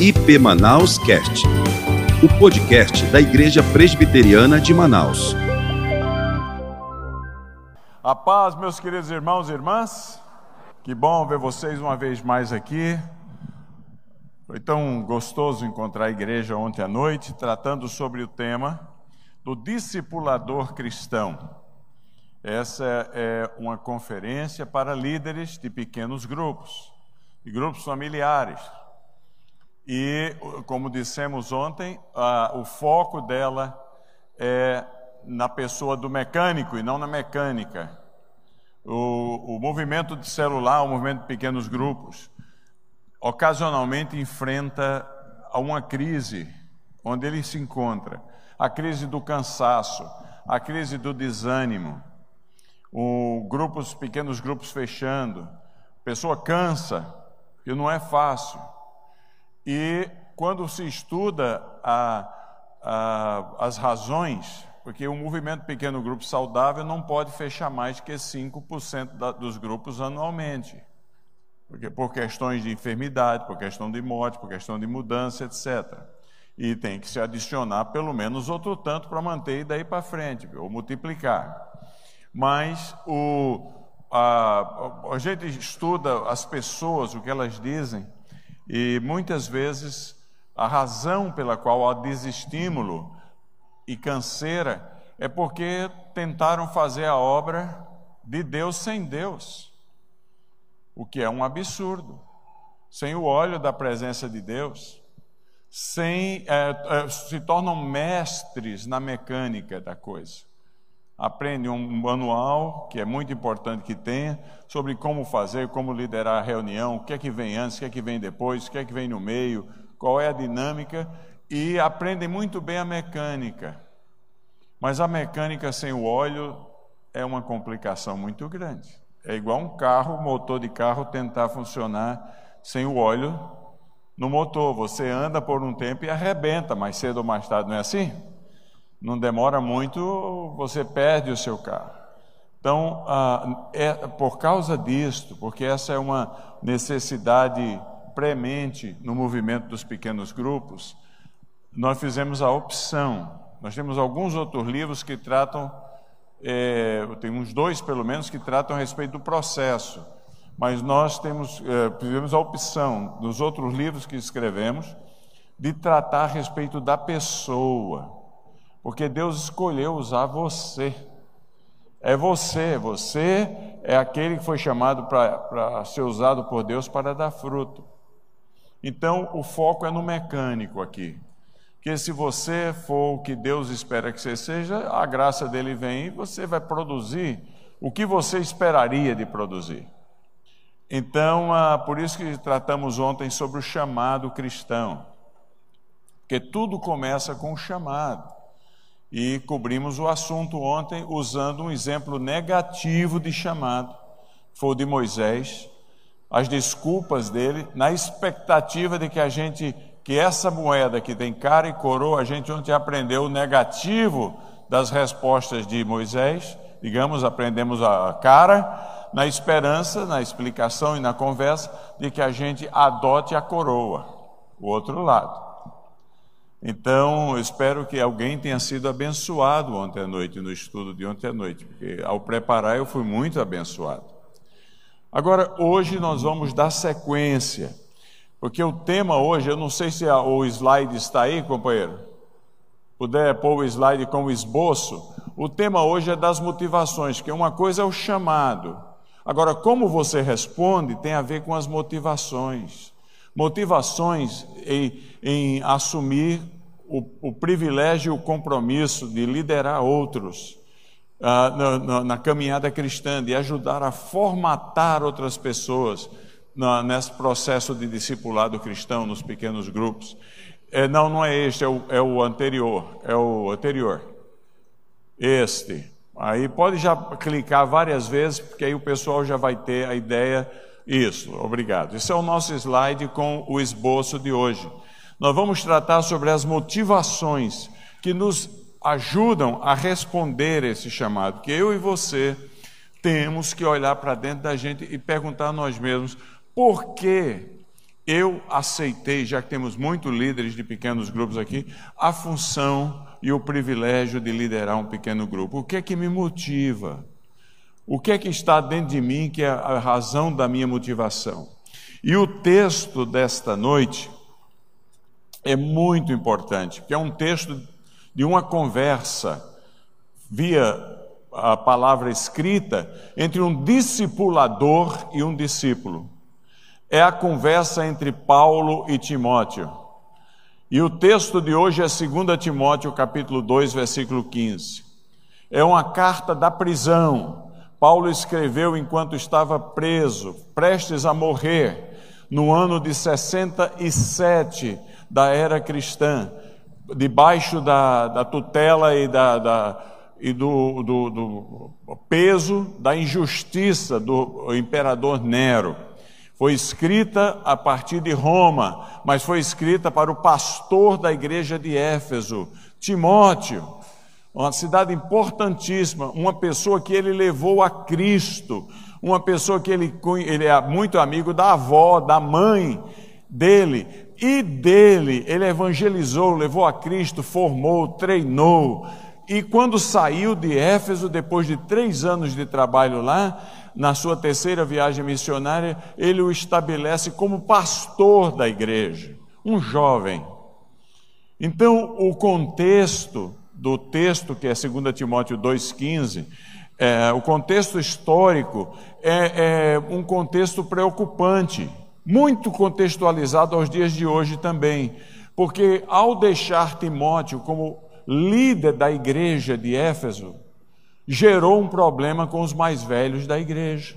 IP Manaus Cast, o podcast da Igreja Presbiteriana de Manaus. A paz, meus queridos irmãos e irmãs. Que bom ver vocês uma vez mais aqui. Foi tão gostoso encontrar a igreja ontem à noite, tratando sobre o tema do discipulador cristão. Essa é uma conferência para líderes de pequenos grupos, de grupos familiares. E, como dissemos ontem, o foco dela é na pessoa do mecânico e não na mecânica. O, o movimento de celular, o movimento de pequenos grupos, ocasionalmente enfrenta uma crise onde ele se encontra a crise do cansaço, a crise do desânimo, o grupos, pequenos grupos fechando, a pessoa cansa, e não é fácil. E quando se estuda a, a, as razões, porque o movimento pequeno grupo saudável não pode fechar mais que 5% da, dos grupos anualmente. Porque, por questões de enfermidade, por questão de morte, por questão de mudança, etc. E tem que se adicionar pelo menos outro tanto para manter daí para frente, ou multiplicar. Mas o, a, a gente estuda as pessoas, o que elas dizem, e muitas vezes a razão pela qual há desestímulo e canseira é porque tentaram fazer a obra de Deus sem Deus, o que é um absurdo. Sem o óleo da presença de Deus, sem, é, é, se tornam mestres na mecânica da coisa. Aprende um manual, que é muito importante que tenha, sobre como fazer, como liderar a reunião, o que é que vem antes, o que é que vem depois, o que é que vem no meio, qual é a dinâmica, e aprendem muito bem a mecânica. Mas a mecânica sem o óleo é uma complicação muito grande. É igual um carro, motor de carro tentar funcionar sem o óleo no motor. Você anda por um tempo e arrebenta, mais cedo ou mais tarde, não é assim? Não demora muito, você perde o seu carro. Então, ah, é por causa disto, porque essa é uma necessidade premente no movimento dos pequenos grupos, nós fizemos a opção. Nós temos alguns outros livros que tratam, é, tem uns dois pelo menos, que tratam a respeito do processo mas nós temos, eh, tivemos a opção, nos outros livros que escrevemos, de tratar a respeito da pessoa, porque Deus escolheu usar você. É você, você é aquele que foi chamado para ser usado por Deus para dar fruto. Então, o foco é no mecânico aqui. Que se você for o que Deus espera que você seja, a graça dele vem e você vai produzir o que você esperaria de produzir. Então, ah, por isso que tratamos ontem sobre o chamado cristão, porque tudo começa com o chamado. E cobrimos o assunto ontem usando um exemplo negativo de chamado, foi o de Moisés, as desculpas dele, na expectativa de que a gente, que essa moeda que tem cara e coroa, a gente ontem aprendeu o negativo das respostas de Moisés, digamos, aprendemos a cara, na esperança, na explicação e na conversa, de que a gente adote a coroa, o outro lado. Então, eu espero que alguém tenha sido abençoado ontem à noite, no estudo de ontem à noite, porque ao preparar eu fui muito abençoado. Agora, hoje nós vamos dar sequência, porque o tema hoje, eu não sei se o slide está aí, companheiro. Puder pôr o slide com o esboço. O tema hoje é das motivações, que uma coisa é o chamado, Agora, como você responde tem a ver com as motivações. Motivações em, em assumir o, o, privilégio e o compromisso de liderar outros na, na, na, caminhada cristã, de ajudar a formatar outras pessoas na, nesse processo de discipulado cristão, nos pequenos grupos. É, não, não é este, é o, é o anterior, é o anterior. Este. Aí pode já clicar várias vezes, porque aí o pessoal já vai ter a ideia. Isso, obrigado. Esse é o nosso slide com o esboço de hoje. Nós vamos tratar sobre as motivações que nos ajudam a responder esse chamado, que eu e você temos que olhar para dentro da gente e perguntar a nós mesmos por que eu aceitei, já que temos muitos líderes de pequenos grupos aqui, a função e o privilégio de liderar um pequeno grupo. O que é que me motiva? O que é que está dentro de mim que é a razão da minha motivação? E o texto desta noite é muito importante, porque é um texto de uma conversa via a palavra escrita entre um discipulador e um discípulo é a conversa entre Paulo e Timóteo. E o texto de hoje é 2 Timóteo, capítulo 2, versículo 15. É uma carta da prisão. Paulo escreveu enquanto estava preso, prestes a morrer, no ano de 67 da era cristã, debaixo da, da tutela e, da, da e do, do, do peso da injustiça do imperador Nero. Foi escrita a partir de Roma, mas foi escrita para o pastor da igreja de Éfeso, Timóteo, uma cidade importantíssima, uma pessoa que ele levou a Cristo, uma pessoa que ele, ele é muito amigo da avó, da mãe dele, e dele, ele evangelizou, levou a Cristo, formou, treinou, e quando saiu de Éfeso, depois de três anos de trabalho lá, na sua terceira viagem missionária, ele o estabelece como pastor da igreja, um jovem. Então, o contexto do texto, que é 2 Timóteo 2,15, é, o contexto histórico é, é um contexto preocupante, muito contextualizado aos dias de hoje também, porque ao deixar Timóteo como líder da igreja de Éfeso, gerou um problema com os mais velhos da igreja.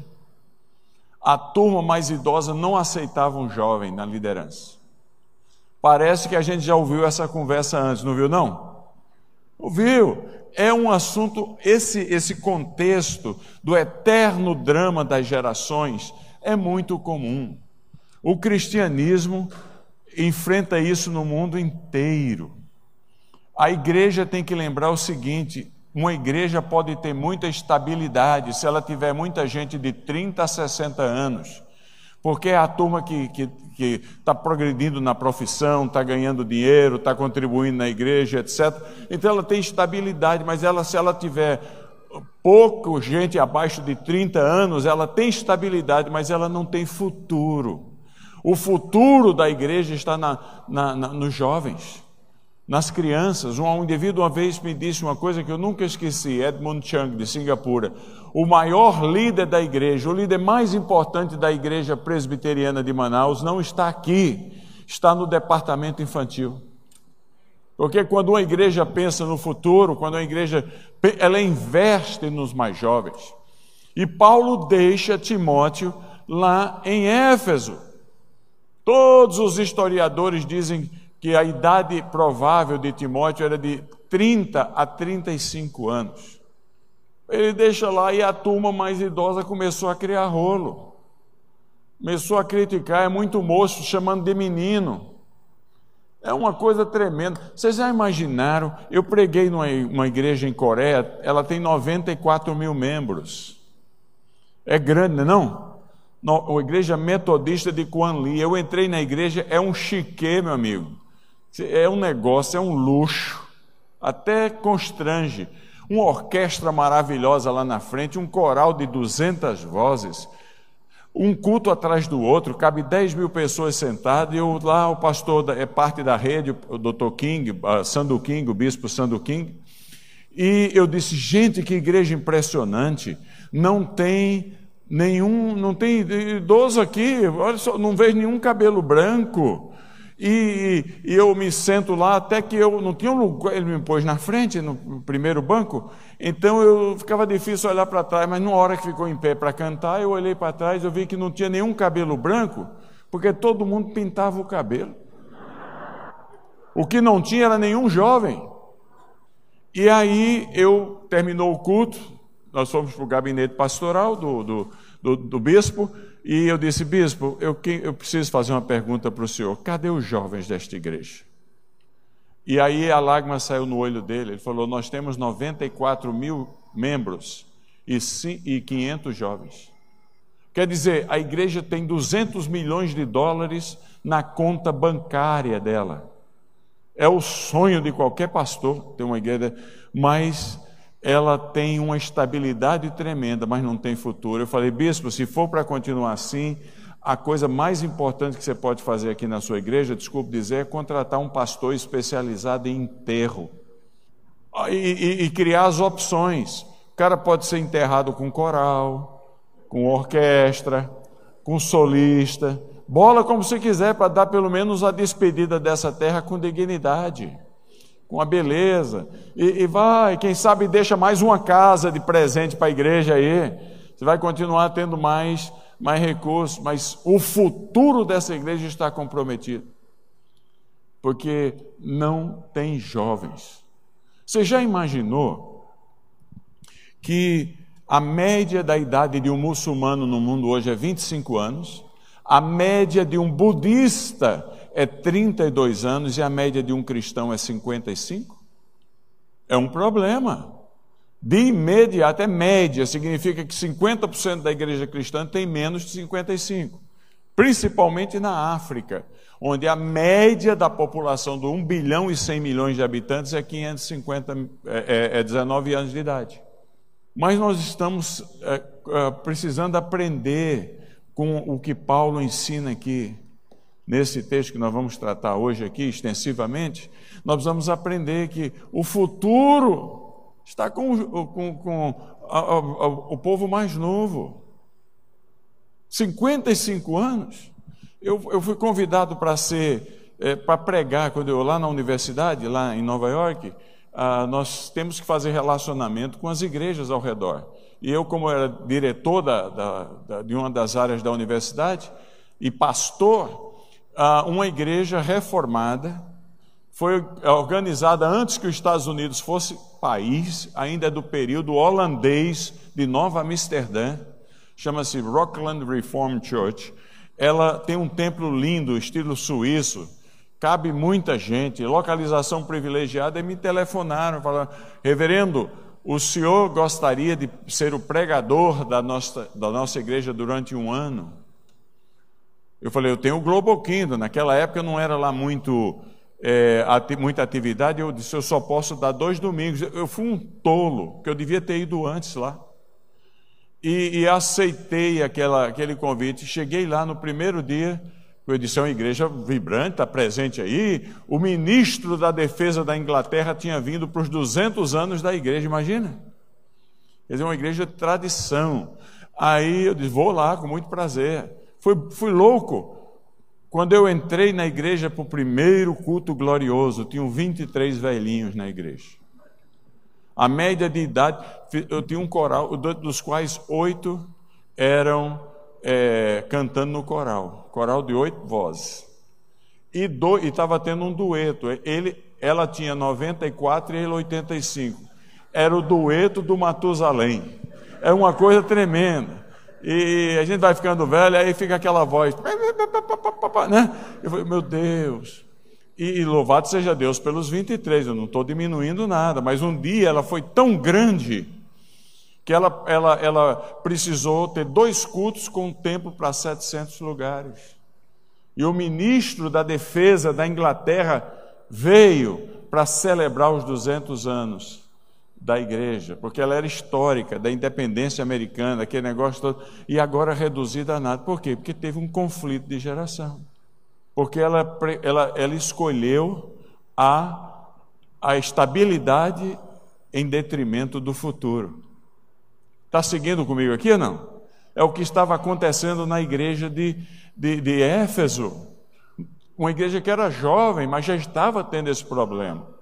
A turma mais idosa não aceitava um jovem na liderança. Parece que a gente já ouviu essa conversa antes, não viu não? Ouviu? É um assunto esse esse contexto do eterno drama das gerações é muito comum. O cristianismo enfrenta isso no mundo inteiro. A igreja tem que lembrar o seguinte: uma igreja pode ter muita estabilidade se ela tiver muita gente de 30 a 60 anos, porque é a turma que está progredindo na profissão, está ganhando dinheiro, está contribuindo na igreja, etc. Então ela tem estabilidade, mas ela, se ela tiver pouco gente abaixo de 30 anos, ela tem estabilidade, mas ela não tem futuro. O futuro da igreja está na, na, na, nos jovens nas crianças. Um indivíduo uma vez me disse uma coisa que eu nunca esqueci, Edmund Chang, de Singapura. O maior líder da igreja, o líder mais importante da igreja presbiteriana de Manaus, não está aqui, está no departamento infantil. Porque quando uma igreja pensa no futuro, quando uma igreja ela investe nos mais jovens. E Paulo deixa Timóteo lá em Éfeso. Todos os historiadores dizem que a idade provável de Timóteo era de 30 a 35 anos. Ele deixa lá e a turma mais idosa começou a criar rolo. Começou a criticar, é muito moço, chamando de menino. É uma coisa tremenda. Vocês já imaginaram? Eu preguei numa igreja em Coreia, ela tem 94 mil membros. É grande, não Não? A igreja metodista de Quan Li. Eu entrei na igreja, é um chique, meu amigo. É um negócio, é um luxo, até constrange. Uma orquestra maravilhosa lá na frente, um coral de 200 vozes, um culto atrás do outro, cabe 10 mil pessoas sentadas, e eu, lá o pastor é parte da rede, o Dr. King, Sandu King, o bispo Sandu King, e eu disse, gente, que igreja impressionante, não tem nenhum, não tem idoso aqui, olha só, não vejo nenhum cabelo branco, e, e, eu me sento lá até que eu não tinha um lugar, ele me pôs na frente, no primeiro banco, então eu ficava difícil olhar para trás, mas numa hora que ficou em pé para cantar, eu olhei para trás, eu vi que não tinha nenhum cabelo branco, porque todo mundo pintava o cabelo. O que não tinha era nenhum jovem. E aí eu terminou o culto, nós fomos para o gabinete pastoral do, do, do, do bispo, e eu disse, bispo, eu, eu preciso fazer uma pergunta para o senhor: cadê os jovens desta igreja? E aí a lágrima saiu no olho dele. Ele falou: Nós temos 94 mil membros e 500 jovens. Quer dizer, a igreja tem 200 milhões de dólares na conta bancária dela. É o sonho de qualquer pastor ter uma igreja, mas ela tem uma estabilidade tremenda, mas não tem futuro. Eu falei, bispo, se for para continuar assim, a coisa mais importante que você pode fazer aqui na sua igreja, desculpe dizer, é contratar um pastor especializado em enterro e, e, e criar as opções. O cara pode ser enterrado com coral, com orquestra, com solista, bola como você quiser para dar pelo menos a despedida dessa terra com dignidade, com a beleza. E, e vai, quem sabe deixa mais uma casa de presente para a igreja aí. Você vai continuar tendo mais, mais recursos, mas o futuro dessa igreja está comprometido. Porque não tem jovens. Você já imaginou que a média da idade de um muçulmano no mundo hoje é 25 anos, a média de um budista é 32 anos e a média de um cristão é 55? É um problema. De imediato, é média, significa que 50% da igreja cristã tem menos de 55, principalmente na África, onde a média da população de 1 bilhão e 100 milhões de habitantes é 550, é, é, é 19 anos de idade. Mas nós estamos é, é, precisando aprender com o que Paulo ensina aqui, nesse texto que nós vamos tratar hoje aqui extensivamente. Nós precisamos aprender que o futuro está com, com, com a, a, a, o povo mais novo. 55 anos. Eu, eu fui convidado para ser, é, para pregar, quando eu lá na universidade, lá em Nova York, ah, nós temos que fazer relacionamento com as igrejas ao redor. E eu, como era diretor da, da, da, de uma das áreas da universidade e pastor, uma igreja reformada foi organizada antes que os Estados Unidos fosse país, ainda é do período holandês de Nova Amsterdã, chama-se Rockland Reformed Church. Ela tem um templo lindo, estilo suíço, cabe muita gente, localização privilegiada, e me telefonaram, falando, reverendo, o senhor gostaria de ser o pregador da nossa, da nossa igreja durante um ano? Eu falei, eu tenho o Global Kingdom, naquela época não era lá muito, é, ati, muita atividade, eu disse, eu só posso dar dois domingos. Eu fui um tolo, que eu devia ter ido antes lá. E, e aceitei aquela, aquele convite, cheguei lá no primeiro dia, eu disse, é uma igreja vibrante, está presente aí. O ministro da defesa da Inglaterra tinha vindo para os 200 anos da igreja, imagina? Quer dizer, uma igreja de tradição. Aí eu disse, vou lá com muito prazer. Fui, fui louco. Quando eu entrei na igreja para o primeiro culto glorioso, tinham 23 velhinhos na igreja. A média de idade, eu tinha um coral, dos quais oito eram é, cantando no coral, coral de oito vozes. E estava tendo um dueto. Ele, ela tinha 94 e ele 85. Era o dueto do Matusalém. É uma coisa tremenda. E a gente vai ficando velho, aí fica aquela voz, né? Eu falei, meu Deus. E, e louvado seja Deus pelos 23, eu não estou diminuindo nada, mas um dia ela foi tão grande que ela, ela, ela precisou ter dois cultos com tempo para 700 lugares. E o ministro da Defesa da Inglaterra veio para celebrar os 200 anos da igreja, porque ela era histórica, da independência americana, aquele negócio todo, e agora reduzida a nada. Por quê? Porque teve um conflito de geração. Porque ela, ela, ela escolheu a, a estabilidade em detrimento do futuro. Está seguindo comigo aqui ou não? É o que estava acontecendo na igreja de, de, de Éfeso. Uma igreja que era jovem, mas já estava tendo esse problema.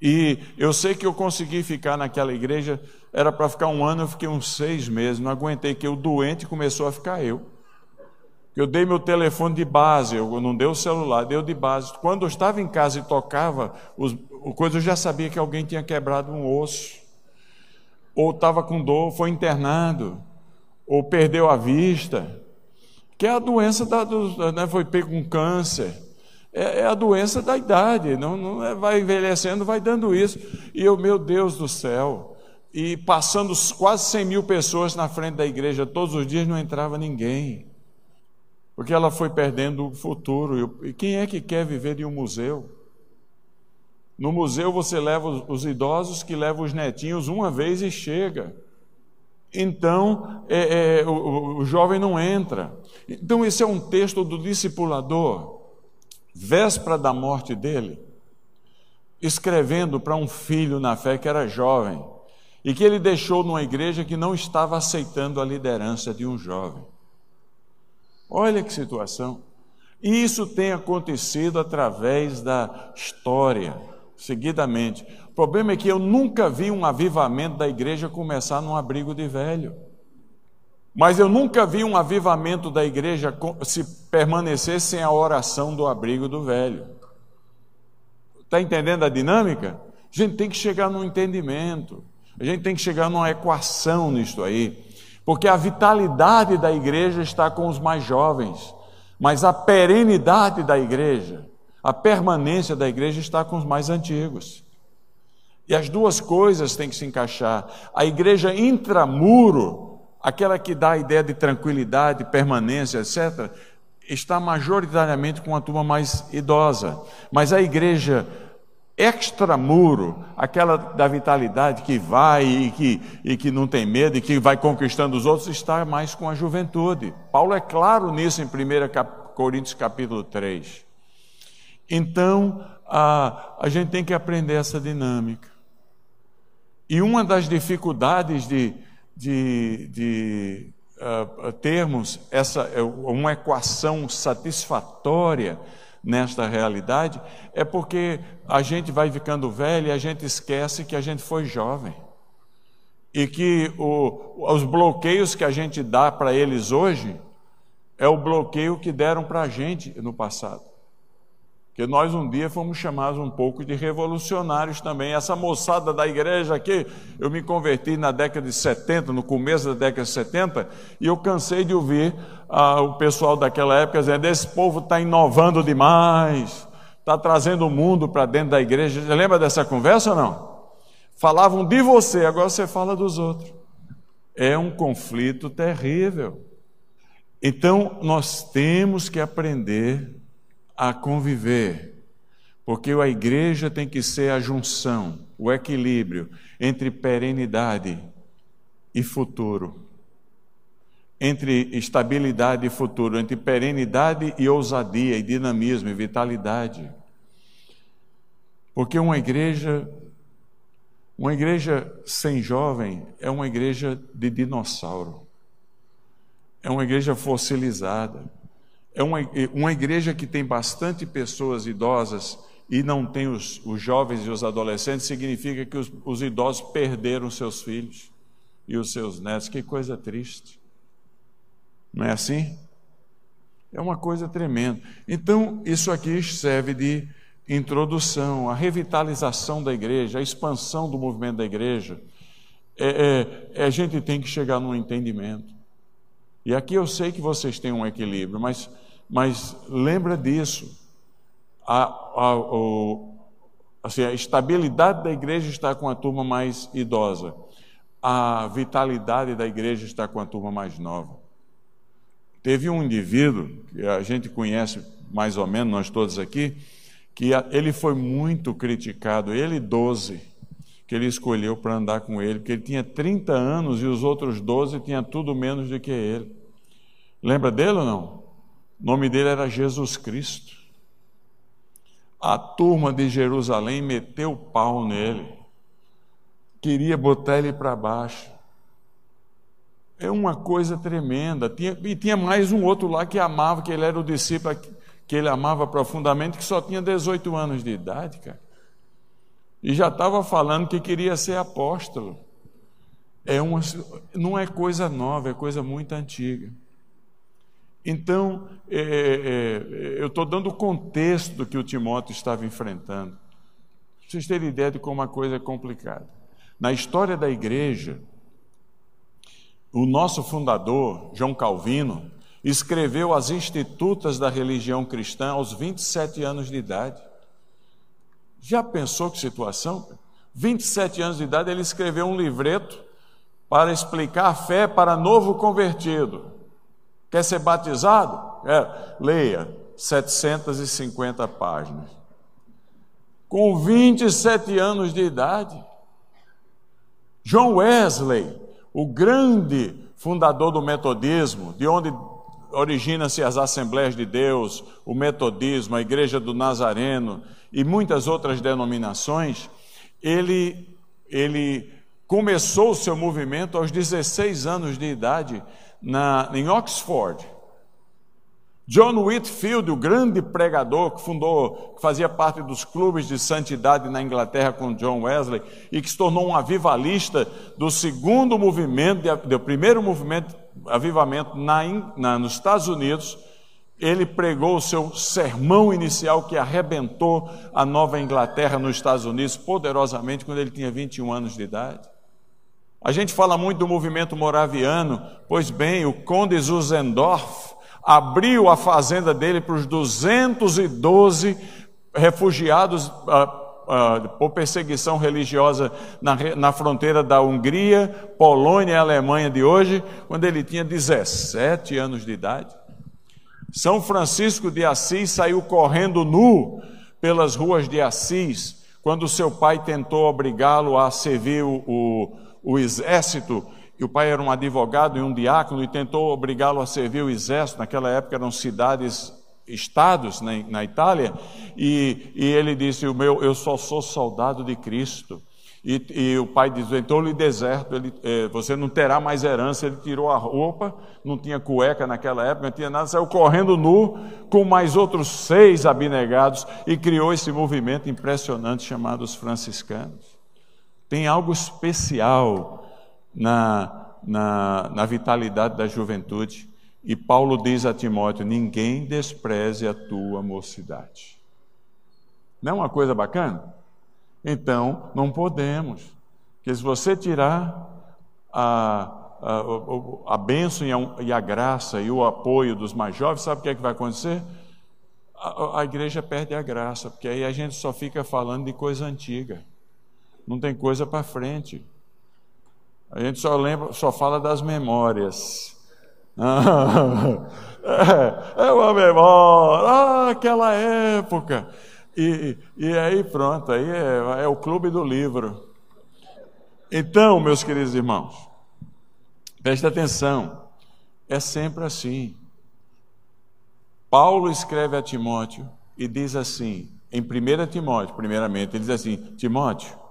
E eu sei que eu consegui ficar naquela igreja, era para ficar um ano, eu fiquei uns seis meses, não aguentei, que o doente começou a ficar eu. Eu dei meu telefone de base, eu não dei o celular, dei o de base. Quando eu estava em casa e tocava, os, coisa, eu já sabia que alguém tinha quebrado um osso ou estava com dor, foi internado, ou perdeu a vista, que é a doença da, do, né, foi pego com câncer. É, é, a doença da idade, não, não é, vai envelhecendo, vai dando isso. E eu, meu Deus do céu, e, passando quase 100 mil pessoas na frente da igreja todos os dias, não entrava ninguém. Porque ela foi perdendo o futuro. E quem é que quer viver de um museu? No museu você leva os idosos que levam os netinhos uma vez e chega. Então é, é, o, o jovem não entra. Então esse é um texto do discipulador, véspera da morte dele, escrevendo para um filho na fé que era jovem e que ele deixou numa igreja que não estava aceitando a liderança de um jovem. Olha que situação. E isso tem acontecido através da história seguidamente. O problema é que eu nunca vi um avivamento da igreja começar num abrigo de velho. Mas eu nunca vi um avivamento da igreja se permanecer sem a oração do abrigo do velho. Está entendendo a dinâmica? A gente tem que chegar num entendimento, a gente tem que chegar numa equação nisto aí, porque a vitalidade da igreja está com os mais jovens, mas a perenidade da igreja a permanência da igreja está com os mais antigos. E as duas coisas têm que se encaixar. A igreja intramuro, aquela que dá a ideia de tranquilidade, permanência, etc., está majoritariamente com a turma mais idosa. Mas a igreja extramuro, aquela da vitalidade que vai e que, e que não tem medo e que vai conquistando os outros, está mais com a juventude. Paulo é claro nisso em 1 Coríntios capítulo 3. Então, a, a gente tem que aprender essa dinâmica. E uma das dificuldades de, de, de uh, termos essa, é, uma equação satisfatória nesta realidade é porque a gente vai ficando velho e a gente esquece que a gente foi jovem. E que o, os bloqueios que a gente dá para eles hoje é o bloqueio que deram para a gente no passado que nós um dia fomos chamados um pouco de revolucionários também. Essa moçada da igreja aqui, eu me converti na década de 70, no começo da década de 70, e eu cansei de ouvir ah, o pessoal daquela época dizendo: esse povo está inovando demais, está trazendo o mundo para dentro da igreja. Você lembra dessa conversa ou não? Falavam de você, agora você fala dos outros. É um conflito terrível. Então, nós temos que aprender a conviver, porque a igreja tem que ser a junção, o equilíbrio entre perenidade e futuro, entre estabilidade e futuro, entre perenidade e ousadia, e dinamismo e vitalidade. Porque uma igreja, uma igreja sem jovem é uma igreja de dinossauro, é uma igreja fossilizada é uma, uma igreja que tem bastante pessoas idosas e não tem os, os jovens e os adolescentes, significa que os, os idosos perderam seus filhos e os seus netos. Que coisa triste. Não é assim? É uma coisa tremenda. Então, isso aqui serve de introdução, a revitalização da igreja, a expansão do movimento da igreja. É, é, é, a gente tem que chegar num entendimento. E aqui eu sei que vocês têm um equilíbrio, mas mas lembra disso. A, a, o, assim, a estabilidade da igreja está com a turma mais idosa. A vitalidade da igreja está com a turma mais nova. Teve um indivíduo, que a gente conhece mais ou menos, nós todos aqui, que ele foi muito criticado, ele 12, que ele escolheu para andar com ele, porque ele tinha 30 anos e os outros 12 tinham tudo menos do que ele. Lembra dele ou não? O nome dele era Jesus Cristo. A turma de Jerusalém meteu pau nele, queria botar ele para baixo. É uma coisa tremenda. Tinha, e tinha mais um outro lá que amava, que ele era o discípulo que ele amava profundamente, que só tinha 18 anos de idade, cara. E já estava falando que queria ser apóstolo. É uma, não é coisa nova, é coisa muito antiga. Então, é, é, é eu estou dando o contexto que o Timóteo estava enfrentando. Para vocês terem ideia de como a coisa é complicada. Na história da igreja, o nosso fundador, João Calvino, escreveu as Institutas da Religião Cristã aos 27 anos de idade. Já pensou que situação? 27 anos de idade, ele escreveu um livreto para explicar a fé para novo convertido. Quer ser batizado? É, leia, 750 páginas. Com 27 anos de idade, John Wesley, o grande fundador do metodismo, de onde origina-se as Assembleias de Deus, o metodismo, a Igreja do Nazareno e muitas outras denominações, ele, ele começou o seu movimento aos 16 anos de idade na, em Oxford. John Whitfield, o grande pregador que fundou, que fazia parte dos clubes de santidade na Inglaterra com John Wesley e que se tornou um avivalista do segundo movimento, do primeiro movimento avivamento na, na, nos Estados Unidos, ele pregou o seu sermão inicial que arrebentou a Nova Inglaterra nos Estados Unidos poderosamente quando ele tinha 21 anos de idade. A gente fala muito do movimento moraviano, pois bem, o Conde Zuzendorf abriu a fazenda dele para os 212 refugiados uh, uh, por perseguição religiosa na, na fronteira da Hungria, Polônia e Alemanha de hoje, quando ele tinha 17 anos de idade. São Francisco de Assis saiu correndo nu pelas ruas de Assis, quando seu pai tentou obrigá-lo a servir o, o, o exército e o pai era um advogado e um diácono e tentou obrigá-lo a servir o exército. Naquela época eram cidades, estados na, na Itália, e, e, ele disse: o meu, Eu só sou soldado de Cristo. E, e o pai diz: Então lhe deserto, ele, eh, você não terá mais herança. Ele tirou a roupa, não tinha cueca naquela época, não tinha nada, saiu correndo nu com mais outros seis abnegados e criou esse movimento impressionante chamado os franciscanos. Tem algo especial na, na, na vitalidade da juventude. E Paulo diz a Timóteo: ninguém despreze a tua mocidade. Não é uma coisa bacana? Então, não podemos. Porque se você tirar a, a, a bênção e a, graça e o apoio dos mais jovens, sabe o que é que vai acontecer? A, a igreja perde a graça, porque aí a gente só fica falando de coisa antiga. Não tem coisa para frente. A gente só lembra, só fala das memórias. é, é uma memória, ah, aquela época. E, e aí pronto, aí é, é o clube do livro. Então, meus queridos irmãos, preste atenção, é sempre assim. Paulo escreve a Timóteo e diz assim, em 1 Timóteo, primeiramente, ele diz assim: Timóteo,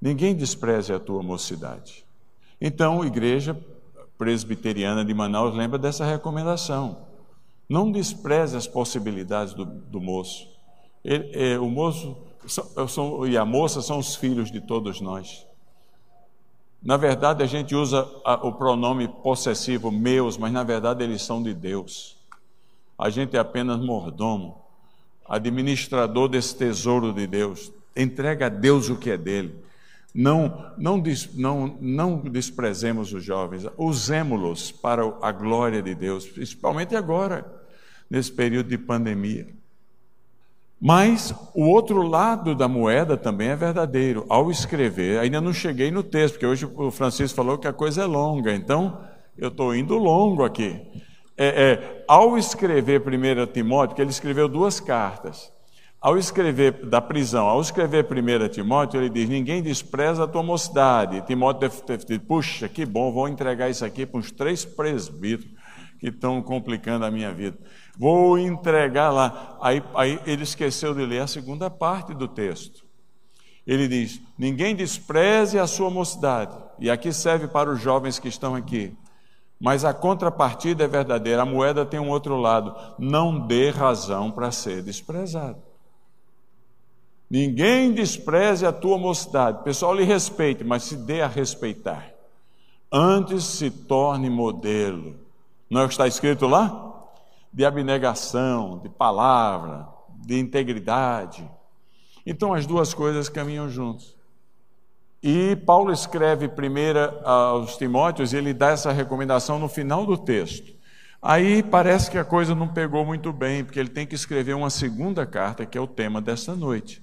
ninguém despreze a tua mocidade. Então, a igreja presbiteriana de Manaus lembra dessa recomendação. Não despreze as possibilidades do, do moço. Ele, é, o moço são, são, e a moça são os filhos de todos nós. Na verdade, a gente usa a, o pronome possessivo meus, mas na verdade eles são de Deus. A gente é apenas mordomo, administrador desse tesouro de Deus. Entrega a Deus o que é dele. Não, não, não, não desprezemos os jovens, usemos-los para a glória de Deus, principalmente agora, nesse período de pandemia. Mas o outro lado da moeda também é verdadeiro. Ao escrever, ainda não cheguei no texto, porque hoje o Francisco falou que a coisa é longa, então eu estou indo longo aqui. É, é, ao escrever 1 Timóteo, que ele escreveu duas cartas, ao escrever da prisão, ao escrever 1 Timóteo, ele diz: Ninguém despreza a tua mocidade. Timóteo deve ter Puxa, que bom, vou entregar isso aqui para uns três presbíteros que estão complicando a minha vida. Vou entregar lá. Aí, aí ele esqueceu de ler a segunda parte do texto. Ele diz: Ninguém despreze a sua mocidade. E aqui serve para os jovens que estão aqui. Mas a contrapartida é verdadeira. A moeda tem um outro lado. Não dê razão para ser desprezado. Ninguém despreze a tua mocidade. Pessoal lhe respeite, mas se dê a respeitar. Antes se torne modelo. Não é o que está escrito lá? De abnegação, de palavra, de integridade. Então as duas coisas caminham juntos. E Paulo escreve primeiro aos Timóteos, e ele dá essa recomendação no final do texto. Aí parece que a coisa não pegou muito bem, porque ele tem que escrever uma segunda carta, que é o tema desta noite.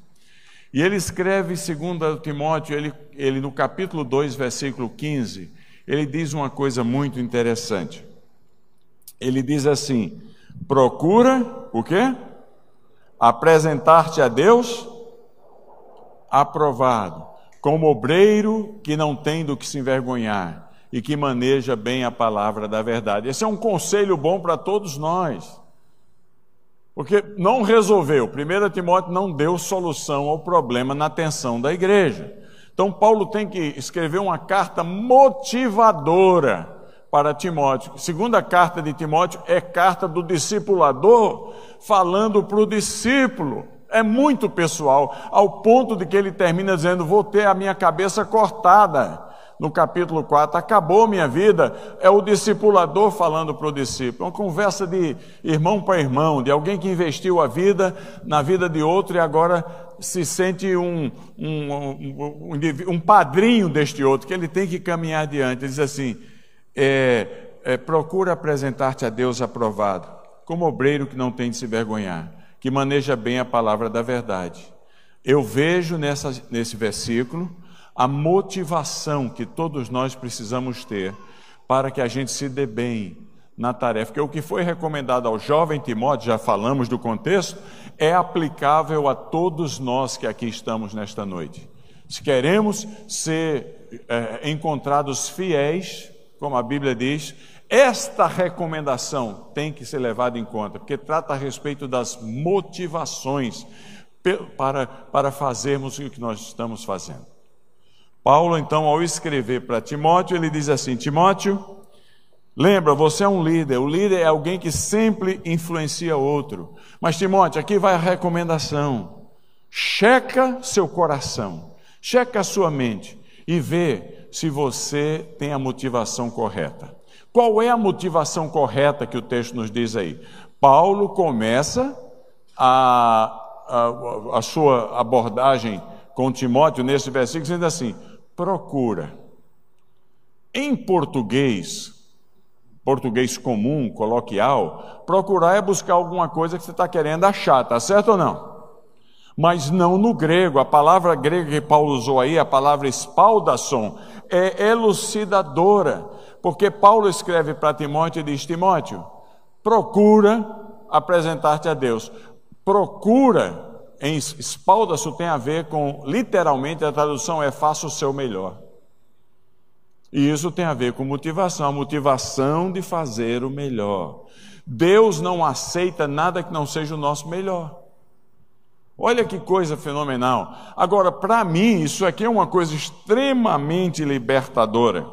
E ele escreve, segundo Timóteo, ele, ele no capítulo 2, versículo 15, ele diz uma coisa muito interessante. Ele diz assim: procura o quê? Apresentar-te a Deus aprovado, como obreiro que não tem do que se envergonhar e que maneja bem a palavra da verdade. Esse é um conselho bom para todos nós. Porque não resolveu, 1 Timóteo não deu solução ao problema na atenção da igreja. Então, Paulo tem que escrever uma carta motivadora para Timóteo. Segunda carta de Timóteo é carta do discipulador falando para o discípulo. É muito pessoal, ao ponto de que ele termina dizendo: Vou ter a minha cabeça cortada no capítulo 4, acabou minha vida, é o discipulador falando para o discípulo, uma conversa de irmão para irmão, de alguém que investiu a vida na vida de outro e agora se sente um, um, um, um padrinho deste outro, que ele tem que caminhar adiante. Ele diz assim: é, é, procura apresentar-te a Deus aprovado, como obreiro que não tem de se vergonhar, que maneja bem a palavra da verdade. Eu vejo nessa, nesse versículo a motivação que todos nós precisamos ter para que a gente se dê bem na tarefa. Porque o que foi recomendado ao jovem Timóteo, já falamos do contexto, é aplicável a todos nós que aqui estamos nesta noite. Se queremos ser é, encontrados fiéis, como a Bíblia diz, esta recomendação tem que ser levada em conta, porque trata a respeito das motivações para, para fazermos o que nós estamos fazendo. Paulo, então, ao escrever para Timóteo, ele diz assim: Timóteo, lembra, você é um líder. O líder é alguém que sempre influencia outro. Mas, Timóteo, aqui vai a recomendação: checa seu coração, checa a sua mente e vê se você tem a motivação correta. Qual é a motivação correta que o texto nos diz aí? Paulo começa a, a, a sua abordagem com Timóteo nesse versículo dizendo assim: procura. Em português, português comum, coloquial, procurar é buscar alguma coisa que você está querendo achar, tá certo ou não? Mas não no grego, a palavra grega que Paulo usou aí, a palavra espaldação, é elucidadora, porque Paulo escreve para Timóteo e diz: Timóteo, procura apresentar-te a Deus, procura em espalda-se tem a ver com, literalmente, a tradução é faça o seu melhor. E isso tem a ver com motivação, a motivação de fazer o melhor. Deus não aceita nada que não seja o nosso melhor. Olha que coisa fenomenal. Agora, para mim, isso aqui é uma coisa extremamente libertadora.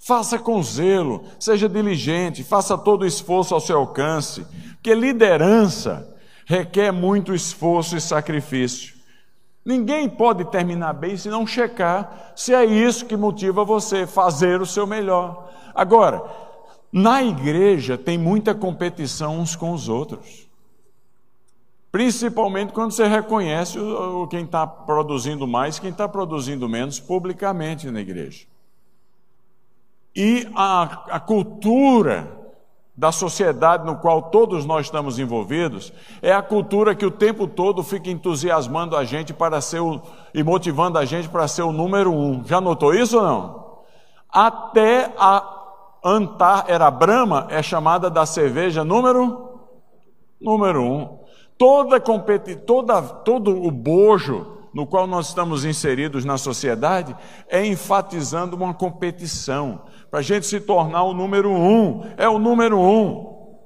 Faça com zelo, seja diligente, faça todo o esforço ao seu alcance, porque liderança requer muito esforço e sacrifício. Ninguém pode terminar bem se não checar se é isso que motiva você fazer o seu melhor. Agora, na igreja tem muita competição uns com os outros. Principalmente quando você reconhece quem está produzindo mais, quem está produzindo menos publicamente na igreja. E a, a cultura da sociedade no qual todos nós estamos envolvidos, é a cultura que o tempo todo fica entusiasmando a gente para ser o, e motivando a gente para ser o número um. Já notou isso ou não? Até a Antar era Brahma é chamada da cerveja número número um. Toda competi, toda todo o bojo no qual nós estamos inseridos na sociedade é enfatizando uma competição para a gente se tornar o número um, é o número um.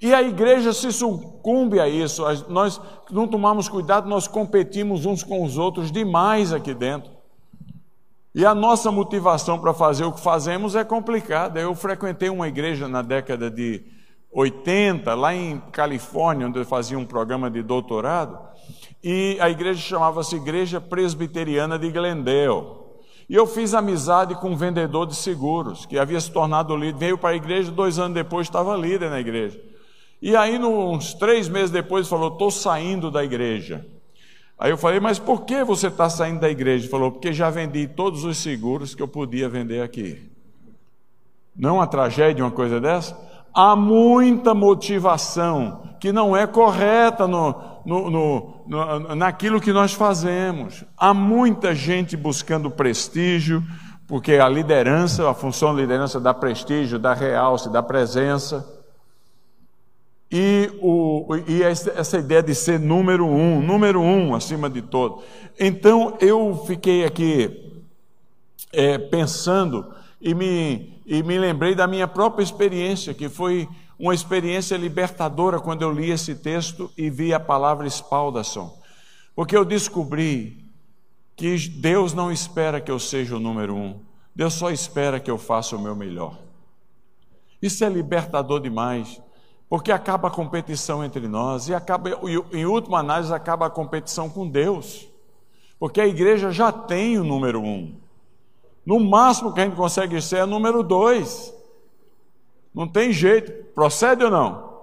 E a igreja se sucumbe a isso. Nós não tomamos cuidado, nós competimos uns com os outros demais aqui dentro. E a nossa motivação para fazer o que fazemos é complicada. Eu frequentei uma igreja na década de 80, lá em Califórnia, onde eu fazia um programa de doutorado, e a igreja chamava-se Igreja Presbiteriana de Glendale. E eu fiz amizade com um vendedor de seguros, que havia se tornado líder, veio para a igreja, dois anos depois estava líder na igreja. E aí, uns três meses depois, falou: Estou saindo da igreja. Aí eu falei: Mas por que você está saindo da igreja? Ele falou: Porque já vendi todos os seguros que eu podia vender aqui. Não uma tragédia, uma coisa dessa? Há muita motivação que não é correta no, no, no, naquilo que nós fazemos. Há muita gente buscando prestígio, porque a liderança, a função de liderança dá prestígio, dá realce, dá presença. E, o, e essa ideia de ser número um, número um acima de todo. Então eu fiquei aqui é, pensando e me, e me lembrei da minha própria experiência, que foi uma experiência libertadora quando eu li esse texto e vi a palavra espaldação. Porque eu descobri que Deus não espera que eu seja o número um, Deus só espera que eu faça o meu melhor. Isso é libertador demais, porque acaba a competição entre nós e acaba, em última análise, acaba a competição com Deus, porque a igreja já tem o número um. No máximo que a gente consegue ser é número dois. Não tem jeito. Procede ou não?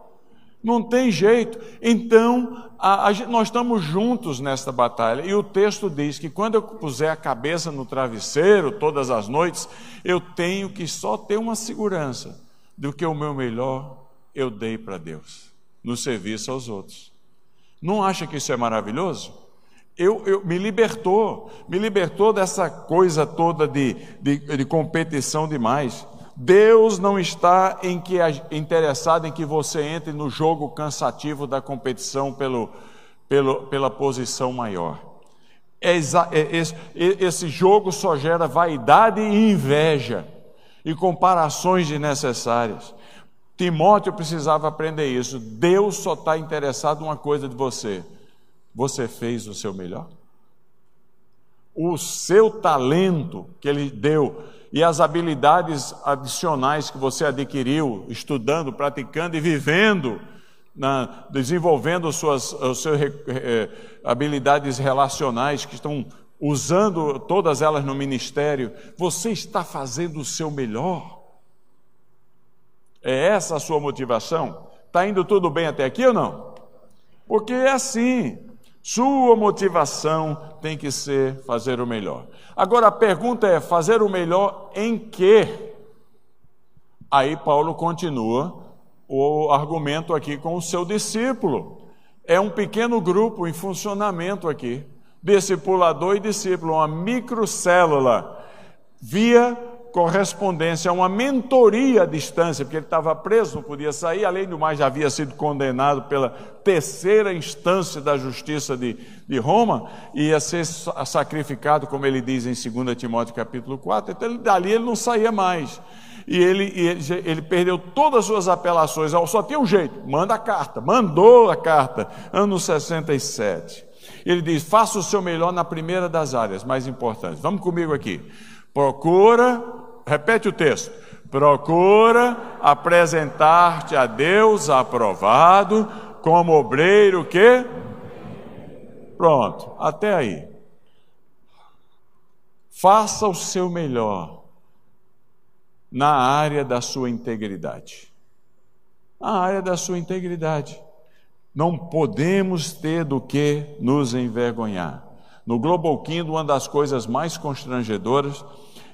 Não tem jeito. Então, a, a, nós estamos juntos nesta batalha. E o texto diz que quando eu puser a cabeça no travesseiro todas as noites, eu tenho que só ter uma segurança do que o meu melhor eu dei para Deus, no serviço aos outros. Não acha que isso é maravilhoso? Eu, eu, me libertou, me libertou dessa coisa toda de, de, de competição demais. Deus não está em que, interessado em que você entre no jogo cansativo da competição pelo, pelo, pela posição maior. É, é, esse, esse jogo só gera vaidade e inveja e comparações desnecessárias. Timóteo precisava aprender isso. Deus só está interessado em uma coisa de você: você fez o seu melhor? O seu talento que Ele deu e as habilidades adicionais que você adquiriu estudando, praticando e vivendo, na, desenvolvendo suas, suas eh, habilidades relacionais que estão usando todas elas no ministério, você está fazendo o seu melhor. É essa a sua motivação? Está indo tudo bem até aqui ou não? Porque é assim. Sua motivação tem que ser fazer o melhor. Agora a pergunta é: fazer o melhor em quê? Aí Paulo continua o argumento aqui com o seu discípulo. É um pequeno grupo em funcionamento aqui. Discipulador e discípulo, uma microcélula, via correspondência, uma mentoria à distância, porque ele estava preso, não podia sair, além do mais já havia sido condenado pela terceira instância da justiça de, de Roma, ia ser sacrificado, como ele diz em 2 Timóteo capítulo 4, então dali ele não saía mais. E ele, ele, ele perdeu todas as suas apelações, só tinha um jeito, manda a carta, mandou a carta, ano 67. Ele diz: faça o seu melhor na primeira das áreas mais importantes. Vamos comigo aqui. Procura, repete o texto. Procura apresentar-te a Deus aprovado como obreiro que Pronto, até aí. Faça o seu melhor na área da sua integridade. Na área da sua integridade. Não podemos ter do que nos envergonhar. No Kingdom, uma das coisas mais constrangedoras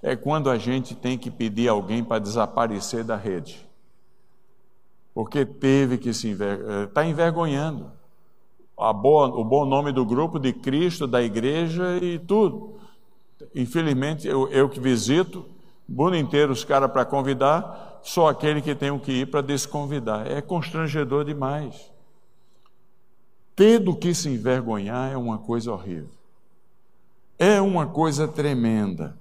é quando a gente tem que pedir alguém para desaparecer da rede. Porque teve que se envergonhar, está eh, envergonhando. Boa, o bom nome do grupo, de Cristo, da igreja e tudo. Infelizmente, eu, eu que visito, mundo inteiro os caras para convidar, só aquele que tem que ir para desconvidar. É constrangedor demais. Ter do que se envergonhar é uma coisa horrível. É uma coisa tremenda.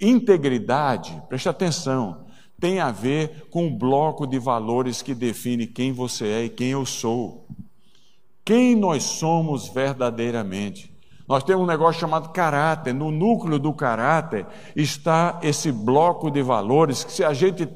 Integridade, preste atenção, tem a ver com o bloco de valores que define quem você é e quem eu sou. Quem nós somos verdadeiramente. Nós temos um negócio chamado caráter. No núcleo do caráter está esse bloco de valores que se a gente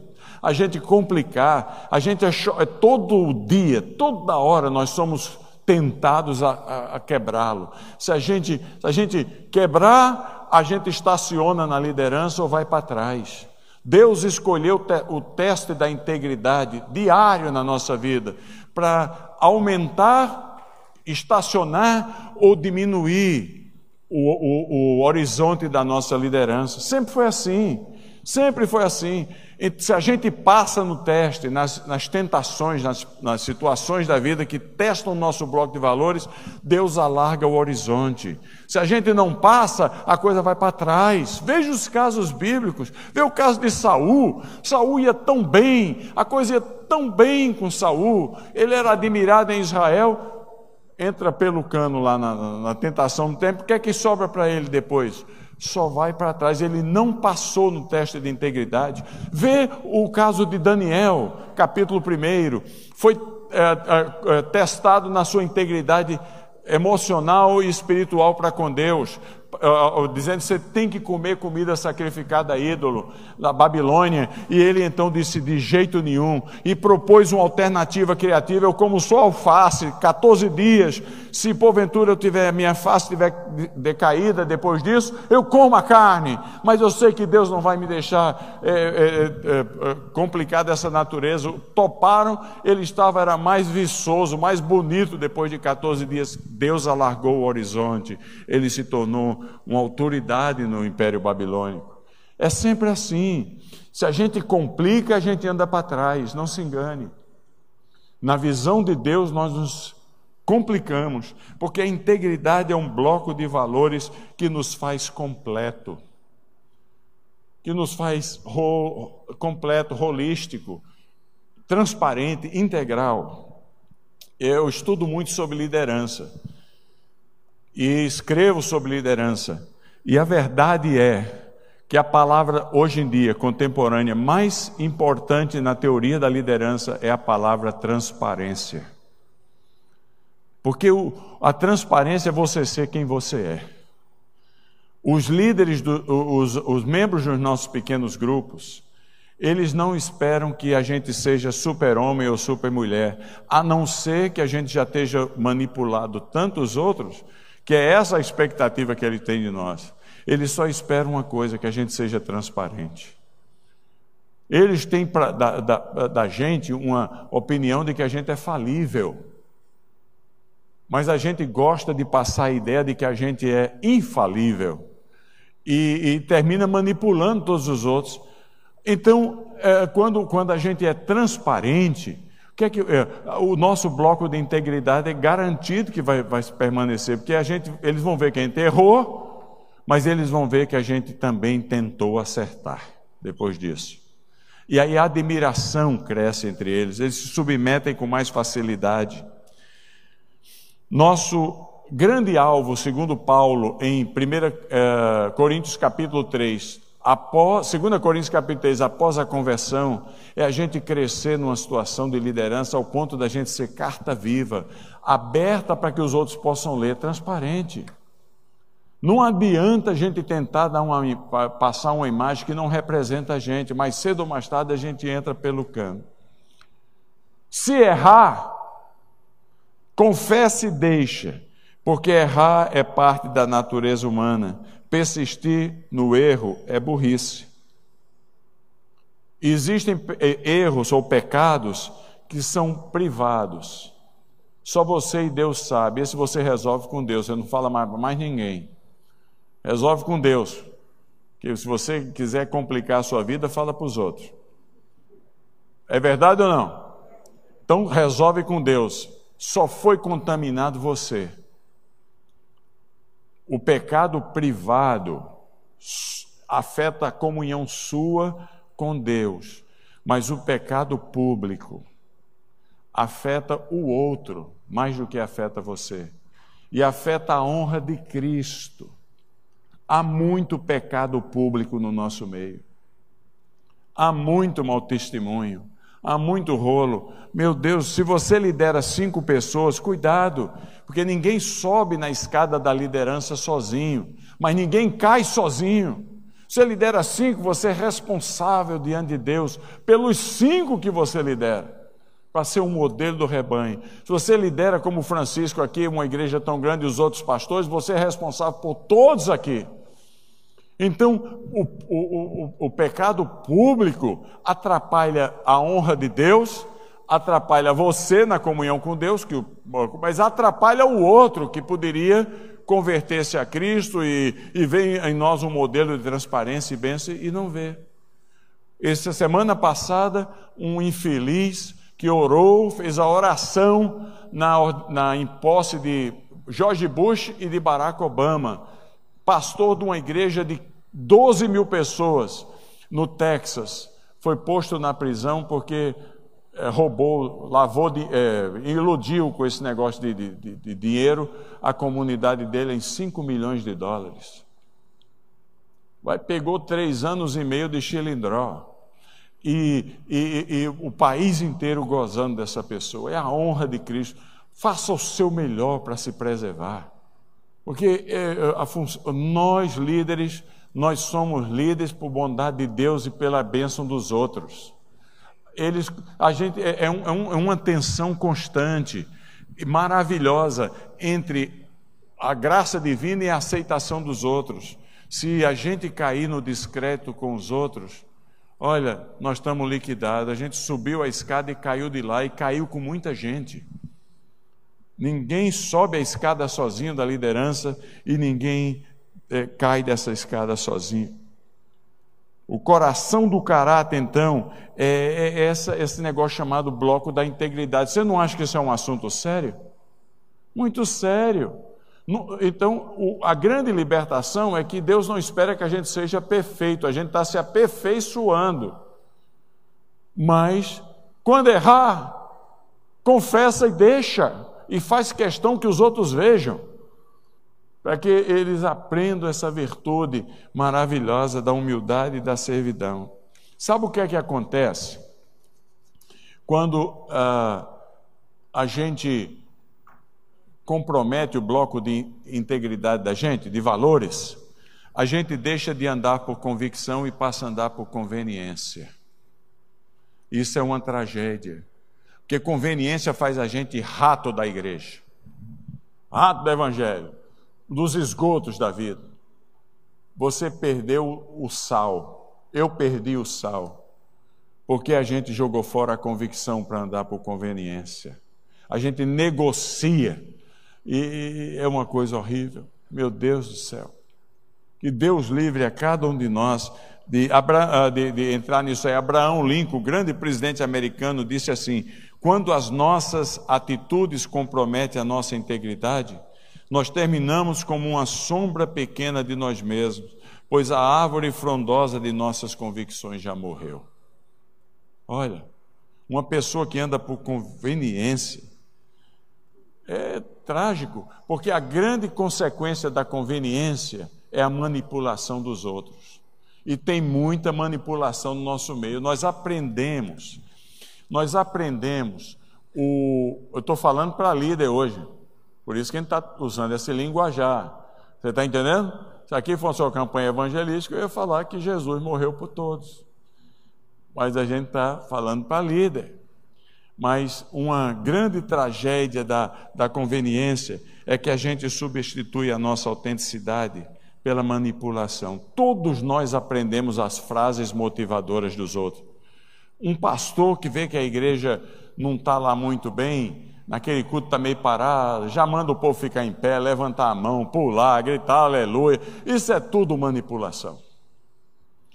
a gente complicar, a gente é, é todo dia, toda hora nós somos tentados a, a, a quebrá-lo. Se a gente se a gente quebrar a gente estaciona na liderança ou vai para trás. Deus escolheu o teste da integridade diário na nossa vida para aumentar, estacionar ou diminuir o, o, o, horizonte da nossa liderança. Sempre foi assim, sempre foi assim. Se a gente passa no teste, nas, nas tentações, nas, nas, situações da vida que testam o nosso bloco de valores, Deus alarga o horizonte. Se a gente não passa, a coisa vai para trás. Veja os casos bíblicos. Veja o caso de Saul. Saul ia tão bem, a coisa ia tão bem com Saul. Ele era admirado em Israel. Entra pelo cano lá na, na, na tentação do tempo. O que é que sobra para ele depois? Só vai para trás. Ele não passou no teste de integridade. Vê o caso de Daniel, capítulo 1. Foi é, é, testado na sua integridade emocional e espiritual para com Deus uh, dizendo que você tem que comer comida sacrificada a ídolo na Babilônia, e ele então disse de jeito nenhum, e propôs uma alternativa criativa, eu como só alface, 14 dias, se porventura eu tiver, minha face tiver decaída depois disso, eu como a carne, mas eu sei que Deus não vai me deixar é, é, é, complicar dessa natureza, toparam, ele estava, era mais viçoso, mais bonito depois de 14 dias, Deus alargou o horizonte, ele se tornou uma autoridade no Império Babilônico. É sempre assim. Se a gente complica, a gente anda para trás, não se engane. Na visão de Deus, nós nos complicamos, porque a integridade é um bloco de valores que nos faz completo, que nos faz ro completo, holístico, transparente, integral. Eu estudo muito sobre liderança e escrevo sobre liderança. E a verdade é que a palavra hoje em dia contemporânea mais importante na teoria da liderança é a palavra transparência. Porque o, a transparência é você ser quem você é. Os líderes, do, os, os membros dos nossos pequenos grupos, eles não esperam que a gente seja super-homem ou super-mulher, a não ser que a gente já esteja manipulado tantos outros que é essa a expectativa que ele tem de nós. Ele só espera uma coisa, que a gente seja transparente. Eles têm pra, da, da, da gente uma opinião de que a gente é falível. Mas a gente gosta de passar a ideia de que a gente é infalível. E, e termina manipulando todos os outros. Então, é, quando, quando a gente é transparente, que é que, é, o nosso bloco de integridade é garantido que vai, vai permanecer, porque a gente, eles vão ver que a gente errou, mas eles vão ver que a gente também tentou acertar depois disso. E aí a admiração cresce entre eles, eles se submetem com mais facilidade. Nosso grande alvo, segundo Paulo, em 1 eh, Coríntios capítulo 3, Após, 2 Coríntios capítulo 3, após a conversão, é a gente crescer numa situação de liderança ao ponto da gente ser carta viva, aberta para que os outros possam ler, transparente. Não adianta a gente tentar dar uma, passar uma imagem que não representa a gente, mas cedo ou mais tarde a gente entra pelo cano. Se errar, confesse e deixa, porque errar é parte da natureza humana. Persistir no erro é burrice. Existem erros ou pecados que são privados. Só você e Deus sabe. Esse você resolve com Deus, você não fala mais mais ninguém. Resolve com Deus. Que se você quiser complicar a sua vida, fala para os outros. É verdade ou não? Então resolve com Deus. Só foi contaminado você. O pecado privado afeta a comunhão sua com Deus, mas o pecado público afeta o outro mais do que afeta você. E afeta a honra de Cristo. Há muito pecado público no nosso meio, há muito mau testemunho, há muito rolo. Meu Deus, se você lidera cinco pessoas, cuidado, porque ninguém sobe na escada da liderança sozinho, mas ninguém cai sozinho. Você lidera cinco, você é responsável diante de Deus pelos cinco que você lidera, para ser um modelo do rebanho. Se você lidera como Francisco aqui, uma igreja tão grande, e os outros pastores, você é responsável por todos aqui. Então, o, o, o, o pecado público atrapalha a honra de Deus, atrapalha você na comunhão com Deus, que, mas atrapalha o outro que poderia converter-se a Cristo e, e ver em nós um modelo de transparência e bênção e não vê. Essa semana passada, um infeliz que orou, fez a oração na, na, em posse de George Bush e de Barack Obama, pastor de uma igreja de 12 mil pessoas no Texas, foi posto na prisão porque é, roubou, lavou, é, iludiu com esse negócio de, de, de, dinheiro a comunidade dele em 5 milhões de dólares. Vai, pegou três anos e meio de chilindró. E, e, e, o país inteiro gozando dessa pessoa. É a honra de Cristo. Faça o seu melhor para se preservar. Porque é, a, nós, líderes, nós somos líderes por bondade de Deus e pela bênção dos outros. Eles, a gente é, é, um, é uma tensão constante, maravilhosa entre a graça divina e a aceitação dos outros. Se a gente cair no discreto com os outros, olha, nós estamos liquidados. A gente subiu a escada e caiu de lá e caiu com muita gente. Ninguém sobe a escada sozinho da liderança e ninguém é, cai dessa escada sozinho. O coração do caráter, então, é, é essa, esse negócio chamado bloco da integridade. Você não acha que isso é um assunto sério? Muito sério. Então, a grande libertação é que Deus não espera que a gente seja perfeito, a gente está se aperfeiçoando. Mas, quando errar, confessa e deixa e faz questão que os outros vejam, para que eles aprendam essa virtude maravilhosa da humildade e da servidão. Sabe o que é que acontece? Quando ah, a gente compromete o bloco de integridade da gente, de valores, a gente deixa de andar por convicção e passa a andar por conveniência. Isso é uma tragédia. Porque conveniência faz a gente rato da igreja, rato do evangelho, dos esgotos da vida. Você perdeu o sal, eu perdi o sal, porque a gente jogou fora a convicção para andar por conveniência. A gente negocia e é uma coisa horrível. Meu Deus do céu. Que Deus livre a cada um de nós de, ah, de, de entrar nisso aí. Abraão Lincoln, grande presidente americano, disse assim: quando as nossas atitudes comprometem a nossa integridade, nós terminamos como uma sombra pequena de nós mesmos, pois a árvore frondosa de nossas convicções já morreu. Olha, uma pessoa que anda por conveniência é trágico, porque a grande consequência da conveniência é a manipulação dos outros. E tem muita manipulação no nosso meio. Nós aprendemos nós aprendemos o. Eu estou falando para líder hoje, por isso que a gente está usando esse linguajar. Você está entendendo? Se aqui fosse uma campanha evangelística, eu ia falar que Jesus morreu por todos. Mas a gente está falando para líder. Mas uma grande tragédia da, da conveniência é que a gente substitui a nossa autenticidade pela manipulação. Todos nós aprendemos as frases motivadoras dos outros. Um pastor que vê que a igreja não está lá muito bem, naquele culto está meio parado, já manda o povo ficar em pé, levantar a mão, pular, gritar aleluia. Isso é tudo manipulação.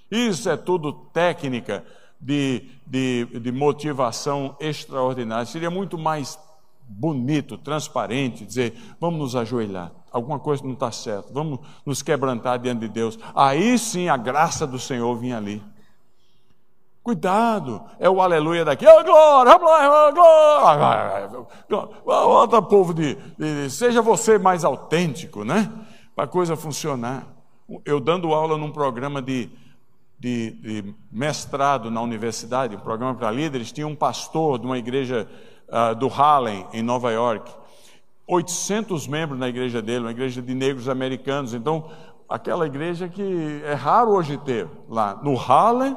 Isso é tudo técnica de, de, de motivação extraordinária. Seria muito mais bonito, transparente, dizer: vamos nos ajoelhar, alguma coisa não está certa, vamos nos quebrantar diante de Deus. Aí sim a graça do Senhor vinha ali. Cuidado, é o aleluia daqui, oh, glória, glória, glória. Outro povo de, de, seja você mais autêntico, né? Para a coisa funcionar. Eu dando aula num programa de, de, de mestrado na universidade, um programa para líderes, tinha um pastor de uma igreja uh, do Harlem, em Nova York. 800 membros na igreja dele, uma igreja de negros americanos. Então, aquela igreja que é raro hoje ter lá no Harlem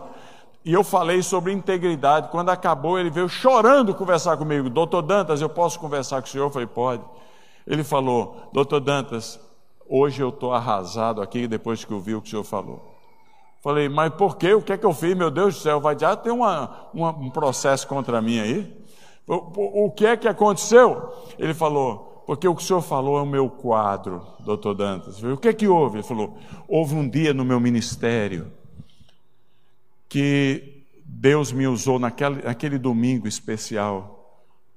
e eu falei sobre integridade. Quando acabou, ele veio chorando conversar comigo. Doutor Dantas, eu posso conversar com o senhor? Eu falei, pode. Ele falou, doutor Dantas, hoje eu estou arrasado aqui depois que eu vi o que o senhor falou. Falei, mas por quê? O que é que eu fiz? Meu Deus do céu, vai já ter uma, uma, um processo contra mim aí? O, o que é que aconteceu? Ele falou, porque o que o senhor falou é o meu quadro, doutor Dantas. Falei, o que é que houve? Ele falou, houve um dia no meu ministério que Deus me usou naquele, naquele domingo especial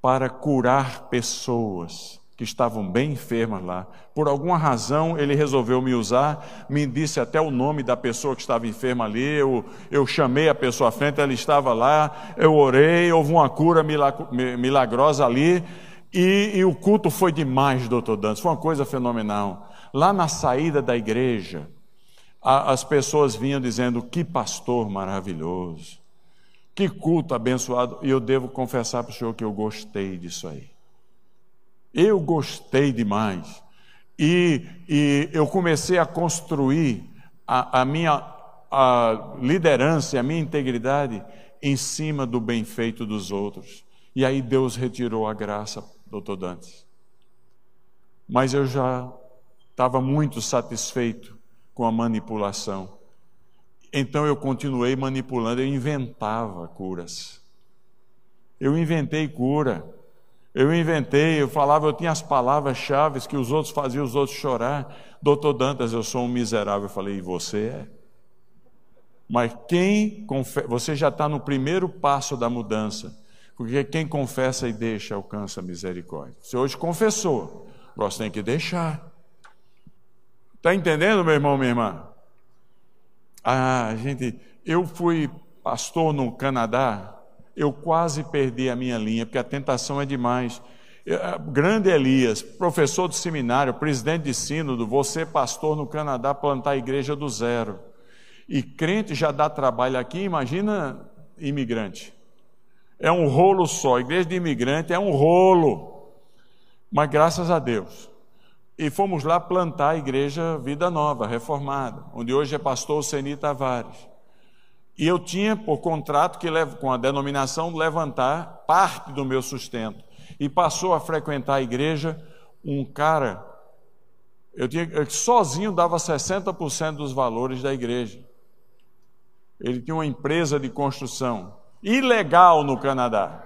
para curar pessoas que estavam bem enfermas lá. Por alguma razão, ele resolveu me usar, me disse até o nome da pessoa que estava enferma ali. Eu, eu chamei a pessoa à frente, ela estava lá, eu orei, houve uma cura milagrosa ali. E, e o culto foi demais, doutor Dantas, foi uma coisa fenomenal. Lá na saída da igreja, as pessoas vinham dizendo: Que pastor maravilhoso, que culto abençoado. E eu devo confessar para o senhor que eu gostei disso aí. Eu gostei demais. E, e eu comecei a construir a, a minha a liderança, a minha integridade em cima do bem feito dos outros. E aí Deus retirou a graça, doutor Dantes. Mas eu já estava muito satisfeito com a manipulação. Então eu continuei manipulando, eu inventava curas. Eu inventei cura. Eu inventei, eu falava, eu tinha as palavras-chave que os outros faziam os outros chorar. Doutor Dantas, eu sou um miserável. Eu falei, e você é? Mas quem confessa, você já está no primeiro passo da mudança, porque quem confessa e deixa alcança a misericórdia. Você hoje confessou, você tem que deixar. Está entendendo, meu irmão, minha irmã? Ah, gente, eu fui pastor no Canadá eu quase perdi a minha linha, porque a tentação é demais. Grande Elias, professor de seminário, presidente de sínodo, você pastor no Canadá, plantar a igreja do zero. E crente já dá trabalho aqui, imagina imigrante. É um rolo só, igreja de imigrante é um rolo. Mas graças a Deus. E fomos lá plantar a igreja Vida Nova, reformada, onde hoje é pastor Seni Tavares. E eu tinha por contrato que com a denominação levantar parte do meu sustento. E passou a frequentar a igreja um cara, eu tinha, eu sozinho dava 60% dos valores da igreja. Ele tinha uma empresa de construção, ilegal no Canadá.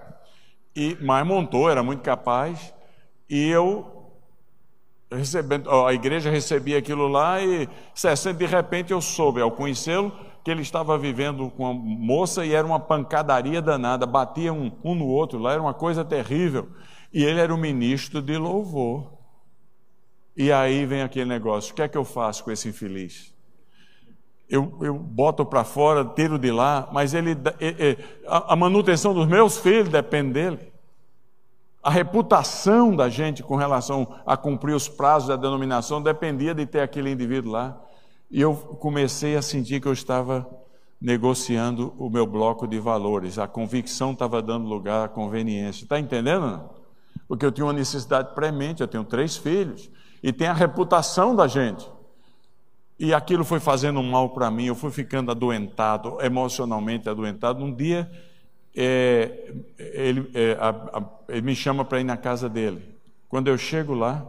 E, mas montou, era muito capaz, e eu recebendo, a igreja recebia aquilo lá e 60 de repente eu soube, ao conhecê-lo, que ele estava vivendo com uma moça e era uma pancadaria danada, batia um, um no outro lá, era uma coisa terrível. E ele era o ministro de louvor. E aí vem aquele negócio: o que é que eu faço com esse infeliz? Eu, eu boto para fora, tiro de lá, mas ele, a manutenção dos meus filhos depende dele. A reputação da gente com relação a cumprir os prazos da denominação dependia de ter aquele indivíduo lá. E eu comecei a sentir que eu estava negociando o meu bloco de valores. A convicção estava dando lugar à conveniência. Está entendendo? Porque eu tinha uma necessidade premente, eu tenho três filhos, e tem a reputação da gente. E aquilo foi fazendo mal para mim, eu fui ficando adoentado, emocionalmente adoentado. Um dia, é, ele, é, a, a, ele me chama para ir na casa dele. Quando eu chego lá,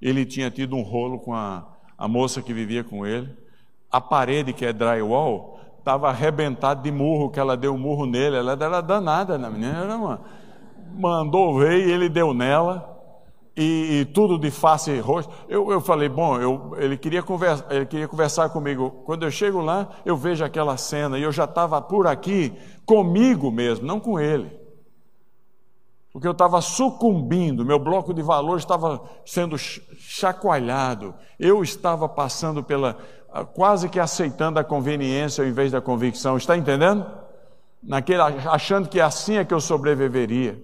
ele tinha tido um rolo com a a moça que vivia com ele. A parede, que é drywall, estava arrebentada de murro, que ela deu um murro nele. Ela era danada na menina, era uma... mandou ver e ele deu nela. E, e, tudo de face roxa. Eu, eu falei, bom, eu, ele, queria conversa, ele queria conversar comigo. Quando eu chego lá, eu vejo aquela cena e eu já estava por aqui comigo mesmo, não com ele porque eu estava sucumbindo, meu bloco de valores estava sendo chacoalhado, eu estava passando pela, quase que aceitando a conveniência ao invés da convicção, está entendendo? Naquele, achando que assim é que eu sobreviveria.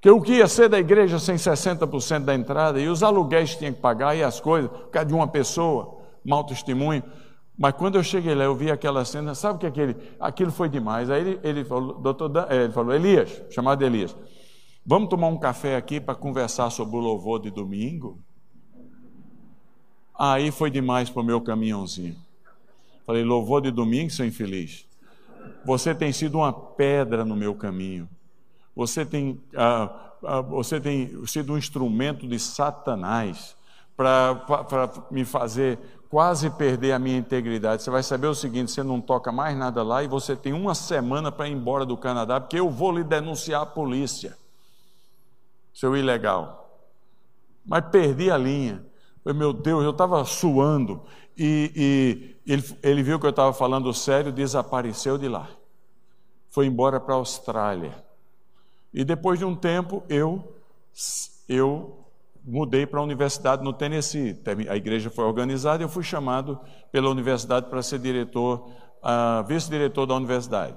Que o que ia ser da igreja sem 60% da entrada, e os aluguéis tinha que pagar, e as coisas, por causa de uma pessoa, mau testemunho. Mas quando eu cheguei lá, eu vi aquela cena, sabe o que aquele, aquilo foi demais. Aí ele, ele falou, doutor, ele falou, Elias, chamado Elias, Vamos tomar um café aqui para conversar sobre o louvor de domingo? Aí foi demais para o meu caminhãozinho. Falei, louvor de domingo, seu infeliz. Você tem sido uma pedra no meu caminho. Você tem, ah, ah, você tem sido um instrumento de Satanás para me fazer quase perder a minha integridade. Você vai saber o seguinte: você não toca mais nada lá e você tem uma semana para ir embora do Canadá, porque eu vou lhe denunciar à polícia seu ilegal. Mas perdi a linha. Meu Deus, eu estava suando. E, e ele, ele, viu que eu estava falando sério, desapareceu de lá. foi embora para a Austrália. E depois de um tempo, eu, eu mudei para a universidade no Tennessee. A igreja foi organizada e eu fui chamado pela universidade para ser diretor, uh, vice-diretor da universidade.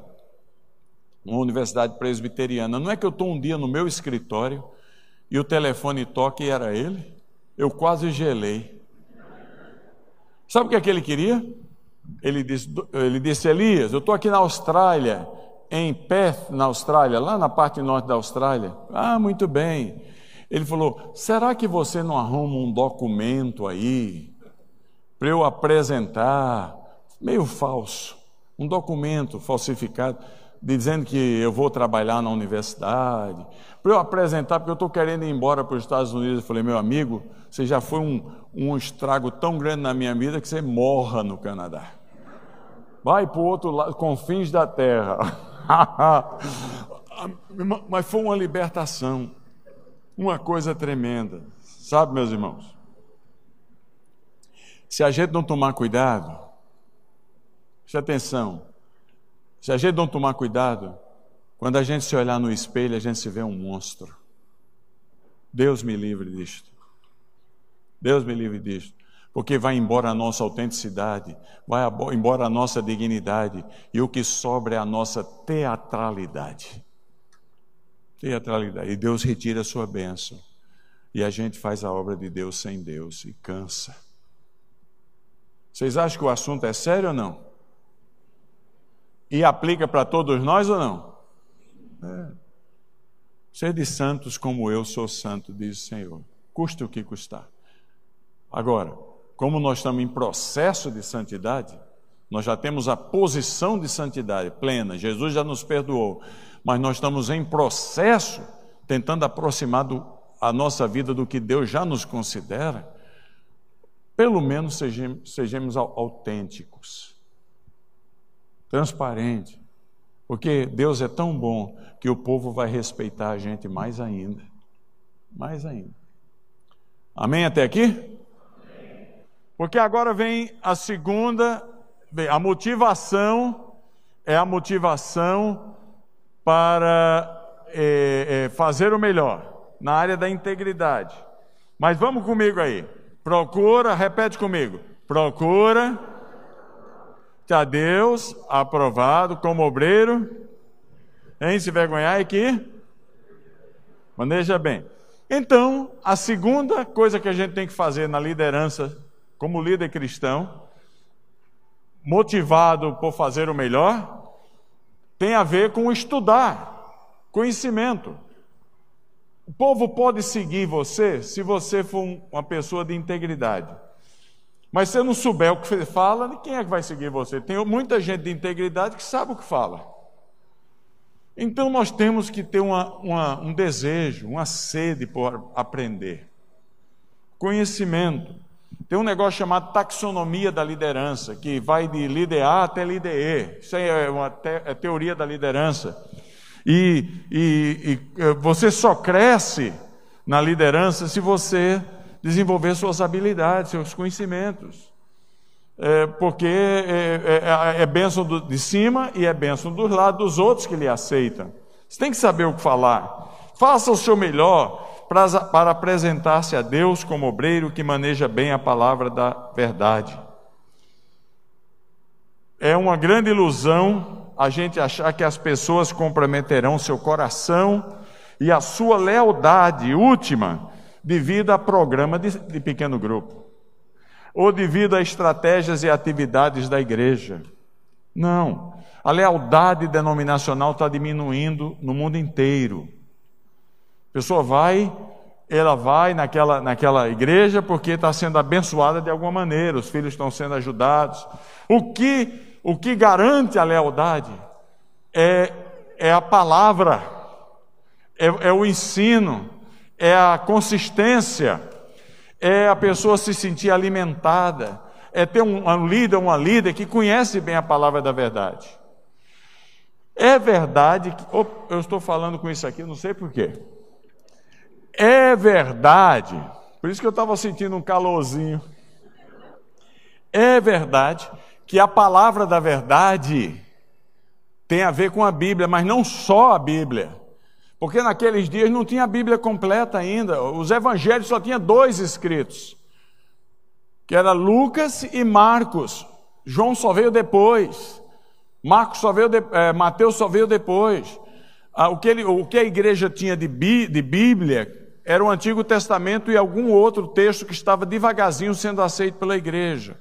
Uma universidade presbiteriana. Não é que eu estou um dia no meu escritório e o telefone toca e era ele? Eu quase gelei. Sabe o que, é que ele queria? Ele disse, ele disse Elias, eu estou aqui na Austrália, em Perth, na Austrália, lá na parte norte da Austrália. Ah, muito bem. Ele falou: será que você não arruma um documento aí para eu apresentar? Meio falso, um documento falsificado, dizendo que eu vou trabalhar na universidade, para eu apresentar, porque eu estou querendo ir embora para os Estados Unidos. Eu falei: meu amigo, você já foi um, um estrago tão grande na minha vida que você morra no Canadá. Vai para o outro lado, confins da terra. Mas foi uma libertação uma coisa tremenda, sabe, meus irmãos? Se a gente não tomar cuidado, preste atenção, se a gente não tomar cuidado, quando a gente se olhar no espelho, a gente se vê um monstro. Deus me livre disto. Deus me livre disto. Porque vai embora a nossa autenticidade, vai embora a nossa dignidade, e o que sobra é a nossa teatralidade teatralidade. E Deus retira a sua bênção. E a gente faz a obra de Deus sem Deus e cansa. Vocês acham que o assunto é sério ou não? E aplica para todos nós ou não? É. Sede santos como eu sou santo, diz o Senhor. Custa o que custar. Agora, como nós estamos em processo de santidade, nós já temos a posição de santidade plena, Jesus já nos perdoou. Mas nós estamos em processo tentando aproximar do, a nossa vida do que Deus já nos considera, pelo menos sejamos, sejamos autênticos, transparentes, porque Deus é tão bom que o povo vai respeitar a gente mais ainda, mais ainda. Amém até aqui? Porque agora vem a segunda, a motivação é a motivação para é, é, fazer o melhor na área da integridade. Mas vamos comigo aí. Procura, repete comigo. Procura a Deus aprovado como obreiro, em se vergonhar e que maneja bem. Então, a segunda coisa que a gente tem que fazer na liderança, como líder cristão, motivado por fazer o melhor, tem a ver com estudar, conhecimento. O povo pode seguir você se você for uma pessoa de integridade. Mas se você não souber o que você fala, quem é que vai seguir você? Tem muita gente de integridade que sabe o que fala. Então nós temos que ter uma, uma, um desejo, uma sede por aprender. Conhecimento. Tem um negócio chamado taxonomia da liderança, que vai de líder A até líder E. Isso é uma te é teoria da liderança. E, e, e eh, você só cresce na liderança se você desenvolver suas habilidades, seus conhecimentos. É, porque é, é, é bênção do, de cima e é bênção dos lados dos outros que lhe aceitam. Você tem que saber o que falar. Faça o seu melhor para, apresentar-se a Deus como obreiro que maneja bem a palavra da verdade. É uma grande ilusão a gente achar que as pessoas comprometerão seu coração e a sua lealdade última devido a programa de, de pequeno grupo ou devido a estratégias e atividades da igreja. Não. A lealdade denominacional está diminuindo no mundo inteiro. A pessoa vai, ela vai naquela, naquela igreja porque está sendo abençoada de alguma maneira, os filhos estão sendo ajudados. O que, o que garante a lealdade é, é a palavra, é, é o ensino, é a consistência, é a pessoa se sentir alimentada, é ter um, um líder, uma líder que conhece bem a palavra da verdade. É verdade que. Oh, eu estou falando com isso aqui, não sei porquê. É verdade, por isso que eu estava sentindo um calorzinho. É verdade que a palavra da verdade tem a ver com a Bíblia, mas não só a Bíblia. Porque naqueles dias não tinha a Bíblia completa ainda. Os evangelhos só tinha dois escritos, que era Lucas e Marcos. João só veio depois. Marcos só veio, de, é, Mateus só veio depois. Ah, o, que ele, o, que a igreja tinha de, de Bíblia era o Antigo Testamento e algum outro texto que estava devagarzinho sendo aceito pela igreja.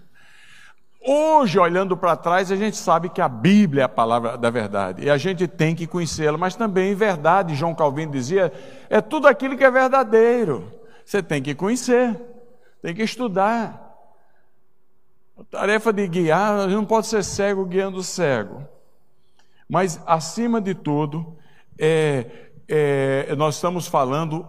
Hoje, olhando para trás, a gente sabe que a Bíblia é a palavra da verdade e a gente tem que conhecê-la, mas também verdade, João Calvino dizia, é tudo aquilo que é verdadeiro. Você tem que conhecer, tem que estudar. A tarefa de guiar, não pode ser cego guiando cego. Mas, acima de tudo, é, é, nós estamos falando,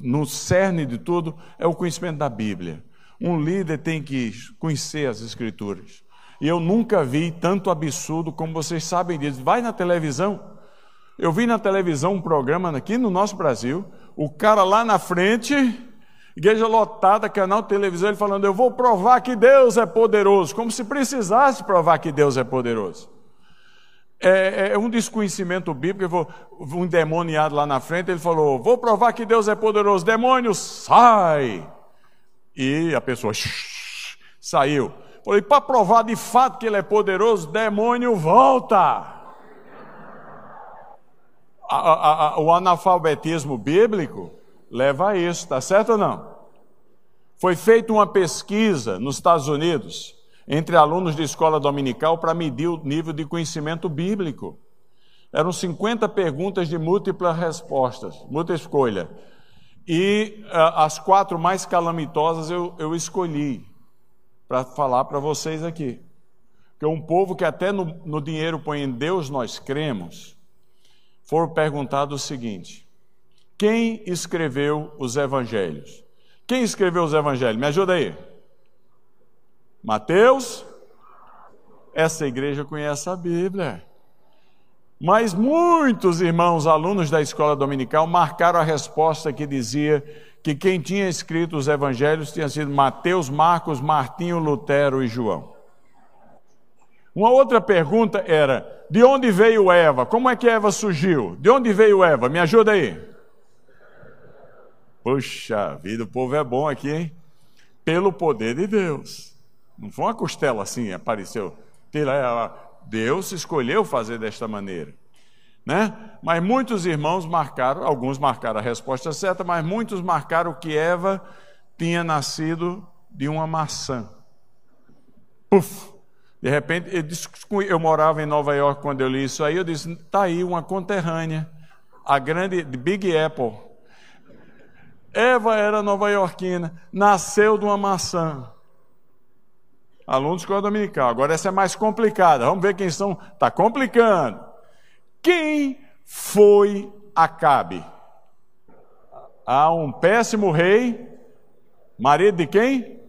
no cerne de tudo, é o conhecimento da Bíblia. Um líder tem que conhecer as Escrituras. E eu nunca vi tanto absurdo como vocês sabem disso. Vai na televisão. Eu vi na televisão um programa aqui no nosso Brasil, o cara lá na frente, igreja lotada, canal de televisão, ele falando: Eu vou provar que Deus é poderoso, como se precisasse provar que Deus é poderoso. É, é um desconhecimento bíblico. Um demoniado lá na frente, ele falou: Vou provar que Deus é poderoso. Demônio, sai! E a pessoa saiu. Falei, para provar de fato que ele é poderoso, demônio volta. A, a, a, o analfabetismo bíblico leva a isso, está certo ou não? Foi feita uma pesquisa nos Estados Unidos entre alunos de escola dominical para medir o nível de conhecimento bíblico. Eram 50 perguntas de múltiplas respostas, múltipla escolha. E uh, as quatro mais calamitosas eu, eu escolhi para falar para vocês aqui. Que um povo que até no, no dinheiro põe em Deus nós cremos, foram perguntado o seguinte: quem escreveu os evangelhos? Quem escreveu os evangelhos? Me ajuda aí. Mateus? Essa igreja conhece a Bíblia. Mas muitos irmãos, alunos da escola dominical, marcaram a resposta que dizia que quem tinha escrito os evangelhos tinha sido Mateus, Marcos, Martinho, Lutero e João. Uma outra pergunta era: de onde veio Eva? Como é que Eva surgiu? De onde veio Eva? Me ajuda aí. Puxa vida, o povo é bom aqui, hein? Pelo poder de Deus. Não foi uma costela assim, apareceu. Deus escolheu fazer desta maneira. Né? Mas muitos irmãos marcaram, alguns marcaram a resposta certa, mas muitos marcaram que Eva tinha nascido de uma maçã. Puf! De repente, eu, eu morava em Nova York quando eu li isso aí, eu disse, está aí uma conterrânea, a grande Big Apple. Eva era nova-iorquina, nasceu de uma maçã. Aluno de escola dominical. Agora essa é mais complicada. Vamos ver quem são. Está complicando. Quem foi Acabe? Há um péssimo rei, marido de quem?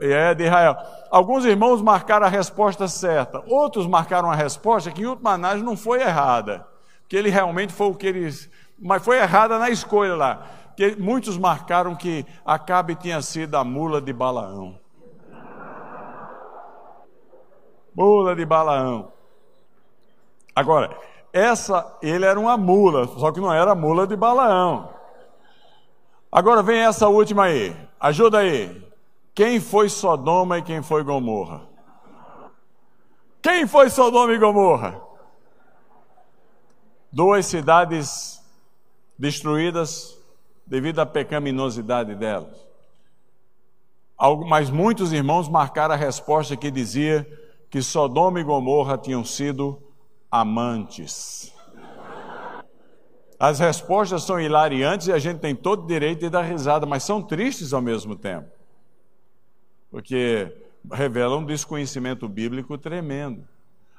É, de Israel. Alguns irmãos marcaram a resposta certa, outros marcaram a resposta que, em última análise, não foi errada. Que ele realmente foi o que eles. Mas foi errada na escolha lá. Que muitos marcaram que Acabe tinha sido a mula de Balaão. Mula de Balaão. Agora, essa, ele era uma mula, só que não era mula de Balaão. Agora vem essa última aí. Ajuda aí. Quem foi Sodoma e quem foi Gomorra? Quem foi Sodoma e Gomorra? Duas cidades destruídas devido à pecaminosidade delas. Mas muitos irmãos marcaram a resposta que dizia que Sodoma e Gomorra tinham sido amantes. As respostas são hilariantes e a gente tem todo o direito de dar risada, mas são tristes ao mesmo tempo. Porque revelam um desconhecimento bíblico tremendo.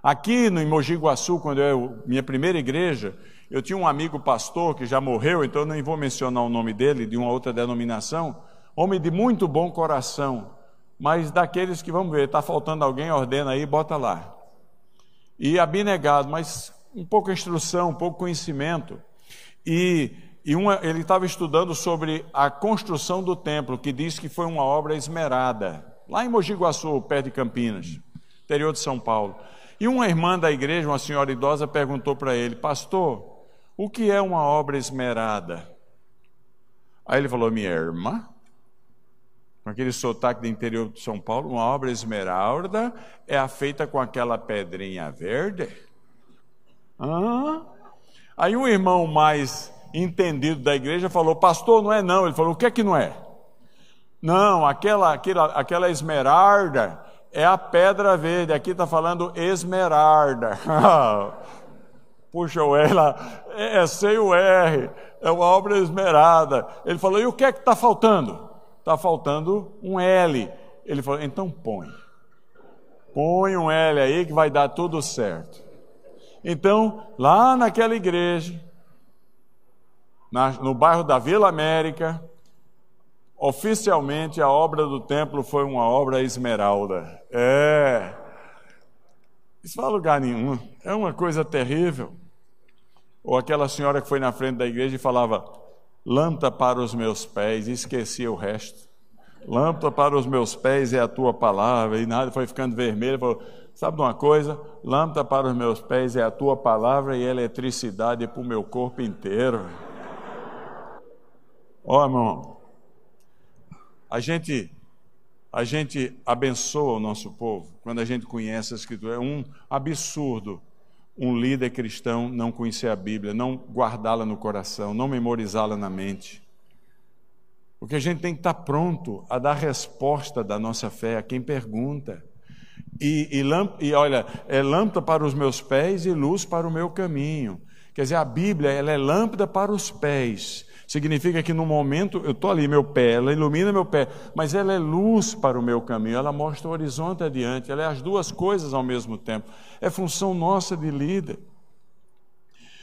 Aqui no Mogi Guaçu, quando eu, minha primeira igreja, eu tinha um amigo pastor que já morreu, então nem vou mencionar o nome dele, de uma outra denominação, homem de muito bom coração mas daqueles que, vamos ver, está faltando alguém, ordena aí, bota lá. E abnegado, mas um pouco instrução, um pouco conhecimento. E, e uma, ele estava estudando sobre a construção do templo, que diz que foi uma obra esmerada, lá em Mogi Guaçu, perto de Campinas, interior de São Paulo. E uma irmã da igreja, uma senhora idosa, perguntou para ele: Pastor, o que é uma obra esmerada? Aí ele falou: Minha irmã, com aquele sotaque do interior de São Paulo, uma obra esmeralda é a feita com aquela pedrinha verde. Ah. Aí um irmão mais entendido da igreja falou: Pastor, não é não. Ele falou: O que é que não é? Não, aquela, aquela, aquela esmeralda é a pedra verde. Aqui está falando esmeralda. Puxa o R lá, é, é sem o R, é uma obra esmerada. Ele falou: e o que é que está faltando? Está faltando um L. Ele falou: então põe. Põe um L aí que vai dar tudo certo. Então, lá naquela igreja, na, no bairro da Vila América, oficialmente a obra do templo foi uma obra esmeralda. É. Isso não é lugar nenhum. É uma coisa terrível. Ou aquela senhora que foi na frente da igreja e falava: Lâmpada para os meus pés, e esquecia o resto. Lâmpada para os meus pés é a tua palavra, e nada, foi ficando vermelho. Falou: Sabe de uma coisa? Lâmpada para os meus pés é a tua palavra e eletricidade para o meu corpo inteiro. Ó, oh, irmão, a gente, a gente abençoa o nosso povo quando a gente conhece a Escritura. É um absurdo um líder cristão não conhecer a Bíblia, não guardá-la no coração, não memorizá-la na mente. Porque a gente tem que estar pronto a dar resposta da nossa fé a quem pergunta. E, e, e olha, é lâmpada para os meus pés e luz para o meu caminho. Quer dizer, a Bíblia ela é lâmpada para os pés Significa que no momento eu estou ali, meu pé, ela ilumina meu pé, mas ela é luz para o meu caminho, ela mostra o horizonte adiante, ela é as duas coisas ao mesmo tempo. É função nossa de líder.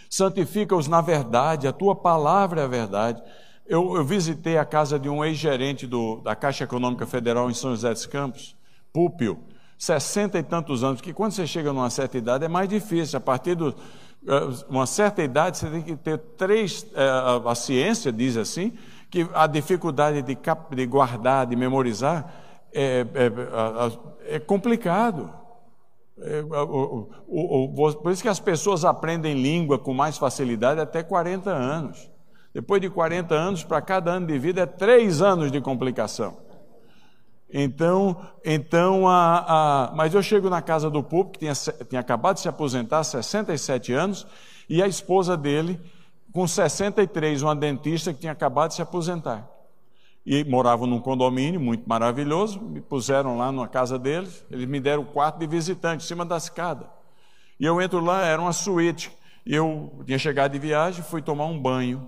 Santifica-os na verdade, a tua palavra é a verdade. Eu, eu visitei a casa de um ex-gerente da Caixa Econômica Federal em São José dos Campos, Púpio, sessenta e tantos anos, que quando você chega numa certa idade é mais difícil, a partir do uma certa idade, você tem que ter três. Eh, a ciência diz assim, que a dificuldade de, de guardar, de memorizar, é, é, é complicado. É, o, o, o, por isso que as pessoas aprendem língua com mais facilidade até 40 anos. Depois de 40 anos, para cada ano de vida, é três anos de complicação. Então, então a, a, mas eu chego na casa do Pupo, que tinha, tinha acabado de se aposentar, 67 anos, e a esposa dele, com 63, uma dentista que tinha acabado de se aposentar. E moravam num condomínio muito maravilhoso, me puseram lá na casa deles, eles me deram o quarto de visitante, em cima da escada. E eu entro lá, era uma suíte. Eu tinha chegado de viagem, fui tomar um banho.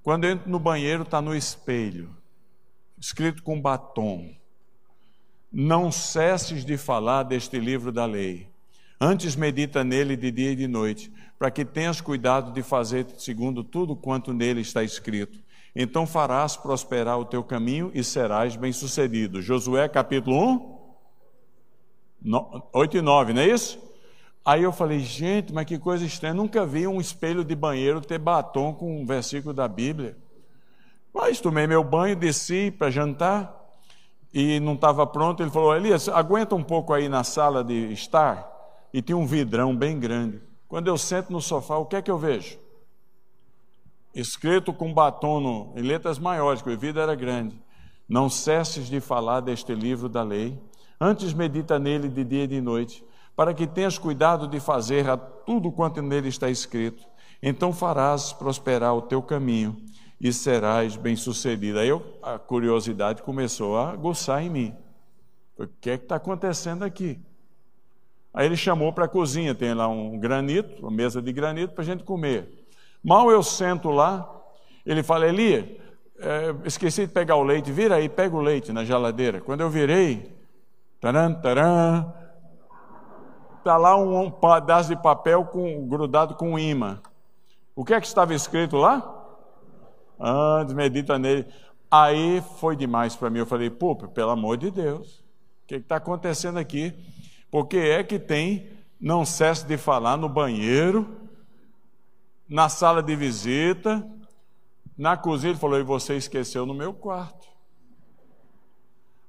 Quando eu entro no banheiro, está no espelho, escrito com batom não cesses de falar deste livro da lei. Antes medita nele de dia e de noite, para que tenhas cuidado de fazer segundo tudo quanto nele está escrito. Então farás prosperar o teu caminho e serás bem-sucedido. Josué capítulo 1, 8 e 9, não é isso? Aí eu falei, gente, mas que coisa estranha, nunca vi um espelho de banheiro ter batom com um versículo da Bíblia. Mas tomei meu banho, desci para jantar, e não estava pronto, ele falou: Elias, aguenta um pouco aí na sala de estar. E tinha um vidrão bem grande. Quando eu sento no sofá, o que é que eu vejo? Escrito com batom no, em letras maiores, que o vidro era grande. Não cesses de falar deste livro da lei, antes medita nele de dia e de noite, para que tenhas cuidado de fazer a tudo quanto nele está escrito. Então farás prosperar o teu caminho e serás bem-sucedido. Aí eu, a curiosidade começou a aguçar em mim. O que é que está acontecendo aqui? Aí ele chamou para a cozinha, tem lá um granito, uma mesa de granito para a gente comer. Mal eu sento lá, ele fala, Eli, é, esqueci de pegar o leite, vira aí, pega o leite na geladeira. Quando eu virei, taran, taran, está lá um, um pedaço de papel com, grudado com um imã. O que é que estava escrito lá? Antes, medita nele. Aí foi demais para mim. Eu falei, pô, pelo amor de Deus, o que está acontecendo aqui? Porque é que tem, não cessa de falar no banheiro, na sala de visita, na cozinha. Ele falou, e você esqueceu no meu quarto.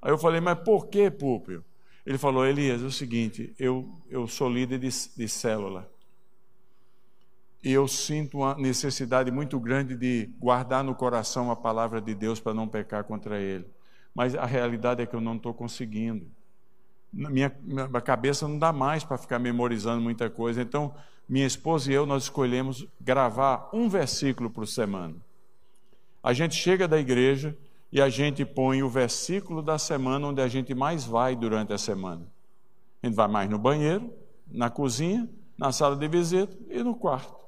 Aí eu falei, mas por que, Púlpio? Ele falou: Elias, é o seguinte, eu, eu sou líder de, de célula. E eu sinto uma necessidade muito grande de guardar no coração a palavra de Deus para não pecar contra ele. Mas a realidade é que eu não estou conseguindo. Minha, minha cabeça não dá mais para ficar memorizando muita coisa. Então, minha esposa e eu, nós escolhemos gravar um versículo por semana. A gente chega da igreja e a gente põe o versículo da semana onde a gente mais vai durante a semana. A gente vai mais no banheiro, na cozinha, na sala de visita e no quarto.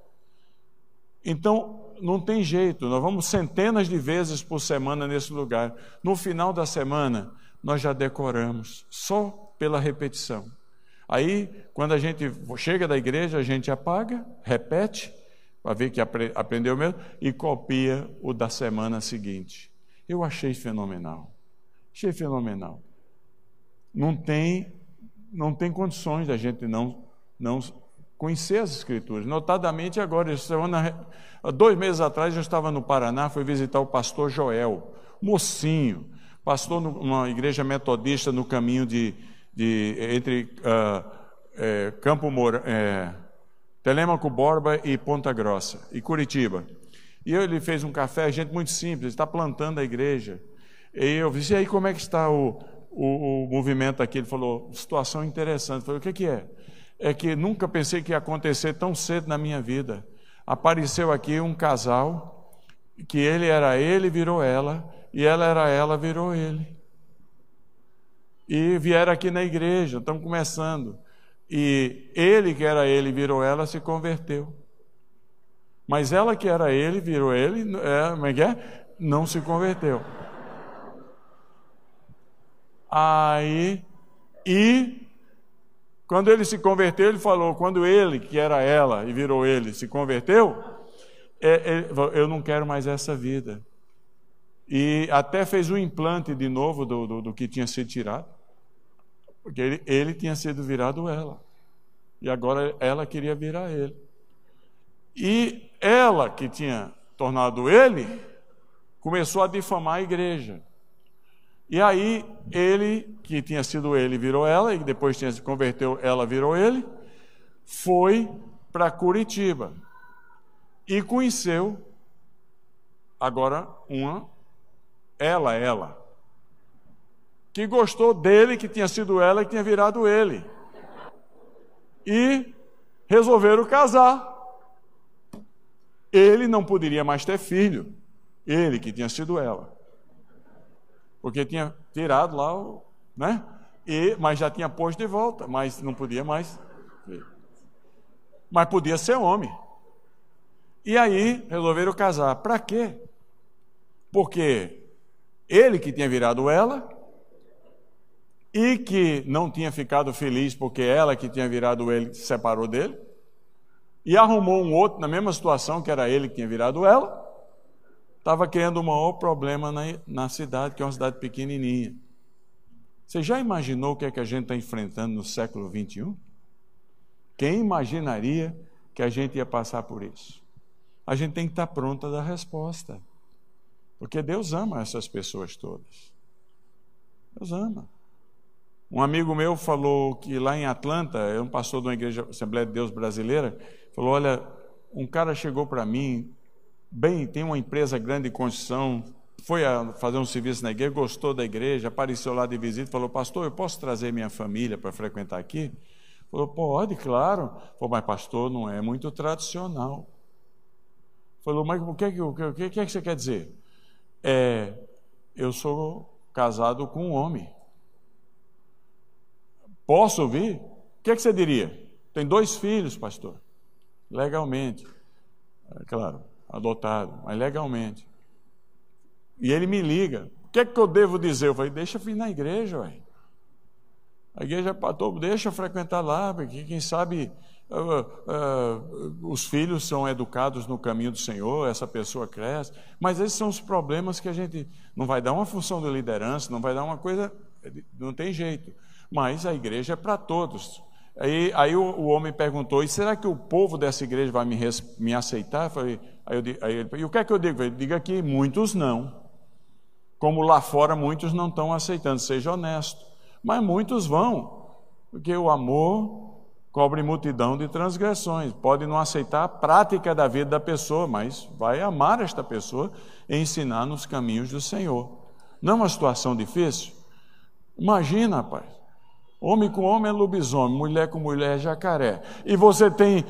Então, não tem jeito, nós vamos centenas de vezes por semana nesse lugar. No final da semana, nós já decoramos, só pela repetição. Aí, quando a gente chega da igreja, a gente apaga, repete, para ver que aprendeu mesmo, e copia o da semana seguinte. Eu achei fenomenal. Achei fenomenal. Não tem, não tem condições da gente não, não conhecer as Escrituras. Notadamente agora, semana, dois meses atrás, eu estava no Paraná, fui visitar o pastor Joel, mocinho, pastor numa igreja metodista no caminho de, de entre uh, é, Campo Moura, é, Telemaco Borba e Ponta Grossa, e Curitiba. E ele fez um café, gente muito simples, está plantando a igreja. E eu disse, e aí como é que está o, o, o movimento aqui? Ele falou, situação interessante. Eu falei, o que, que é? É que nunca pensei que ia acontecer tão cedo na minha vida. Apareceu aqui um casal, que ele era ele, virou ela, e ela era ela, virou ele. E vieram aqui na igreja, estamos começando. E ele, que era ele, virou ela, se converteu. Mas ela que era ele, virou ele, é, como é que é? Não se converteu. Aí, e quando ele se converteu, ele falou: quando ele, que era ela e virou ele, se converteu, é, é, eu não quero mais essa vida. E até fez um implante de novo do, do, do que tinha sido tirado, porque ele, ele tinha sido virado ela, e agora ela queria virar ele. E ela, que tinha tornado ele, começou a difamar a igreja. E aí, ele, que tinha sido ele, virou ela, e depois tinha se converteu, ela virou ele, foi para Curitiba e conheceu agora uma, ela, ela, que gostou dele, que tinha sido ela, que tinha virado ele. E resolveram casar. Ele não poderia mais ter filho, ele que tinha sido ela. Porque tinha tirado lá o. Né? E, mas já tinha posto de volta, mas não podia mais. Mas podia ser homem. E aí resolveram casar. Para quê? Porque ele que tinha virado ela e que não tinha ficado feliz porque ela que tinha virado ele se separou dele e arrumou um outro na mesma situação, que era ele que tinha virado ela, estava criando um maior problema na, na cidade, que é uma cidade pequenininha. Você já imaginou o que é que a gente está enfrentando no século 21? Quem imaginaria que a gente ia passar por isso? A gente tem que estar pronta da resposta. Porque Deus ama essas pessoas todas. Deus ama. Um amigo meu falou que lá em Atlanta, é um pastor de uma igreja Assembleia de Deus brasileira, Falou: Olha, um cara chegou para mim, bem, tem uma empresa grande de construção, foi fazer um serviço na igreja, gostou da igreja, apareceu lá de visita, falou: Pastor, eu posso trazer minha família para frequentar aqui? Falou: Pode, claro. Falou: Mas, pastor, não é muito tradicional. Falou: Mas o que, é que, o que, o que, é que você quer dizer? É, eu sou casado com um homem. Posso ouvir? O que, é que você diria? Tem dois filhos, pastor legalmente. É claro, adotado, mas legalmente. E ele me liga. O que é que eu devo dizer? Eu falei, deixa eu vir na igreja, ué. A igreja patou, deixa eu frequentar lá, porque quem sabe uh, uh, os filhos são educados no caminho do Senhor, essa pessoa cresce. Mas esses são os problemas que a gente não vai dar uma função de liderança, não vai dar uma coisa, não tem jeito. Mas a igreja é para todos. Aí, aí o, o, homem perguntou: e será que o povo dessa igreja vai me, me aceitar? Eu falei, aí, eu, aí ele e o que é que eu digo? Ele diga que muitos não. Como lá fora muitos não estão aceitando, seja honesto. Mas muitos vão, porque o amor cobre multidão de transgressões. Pode não aceitar a prática da vida da pessoa, mas vai amar esta pessoa e ensinar nos caminhos do Senhor. Não é uma situação difícil? Imagina, rapaz. Homem com homem é lobisomem, mulher com mulher é jacaré. E você tem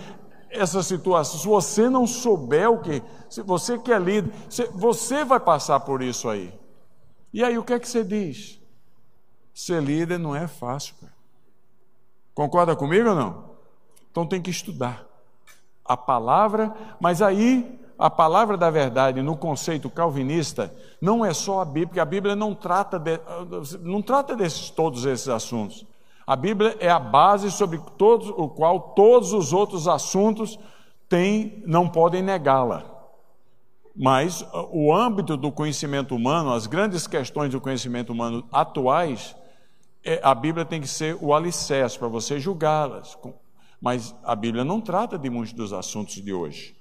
essa situação. Se você não souber o que, se você que é líder, você vai passar por isso aí. E aí o que é que você diz? Ser líder não é fácil, cara. Concorda comigo ou não? Então tem que estudar a palavra, mas aí a palavra da verdade no conceito calvinista não é só a Bíblia, porque a Bíblia não trata de, não trata desses todos esses assuntos. A Bíblia é a base sobre o qual todos os outros assuntos têm, não podem negá-la. Mas o âmbito do conhecimento humano, as grandes questões do conhecimento humano atuais, é, a Bíblia tem que ser o alicerce para você julgá-las. Mas a Bíblia não trata de muitos dos assuntos de hoje.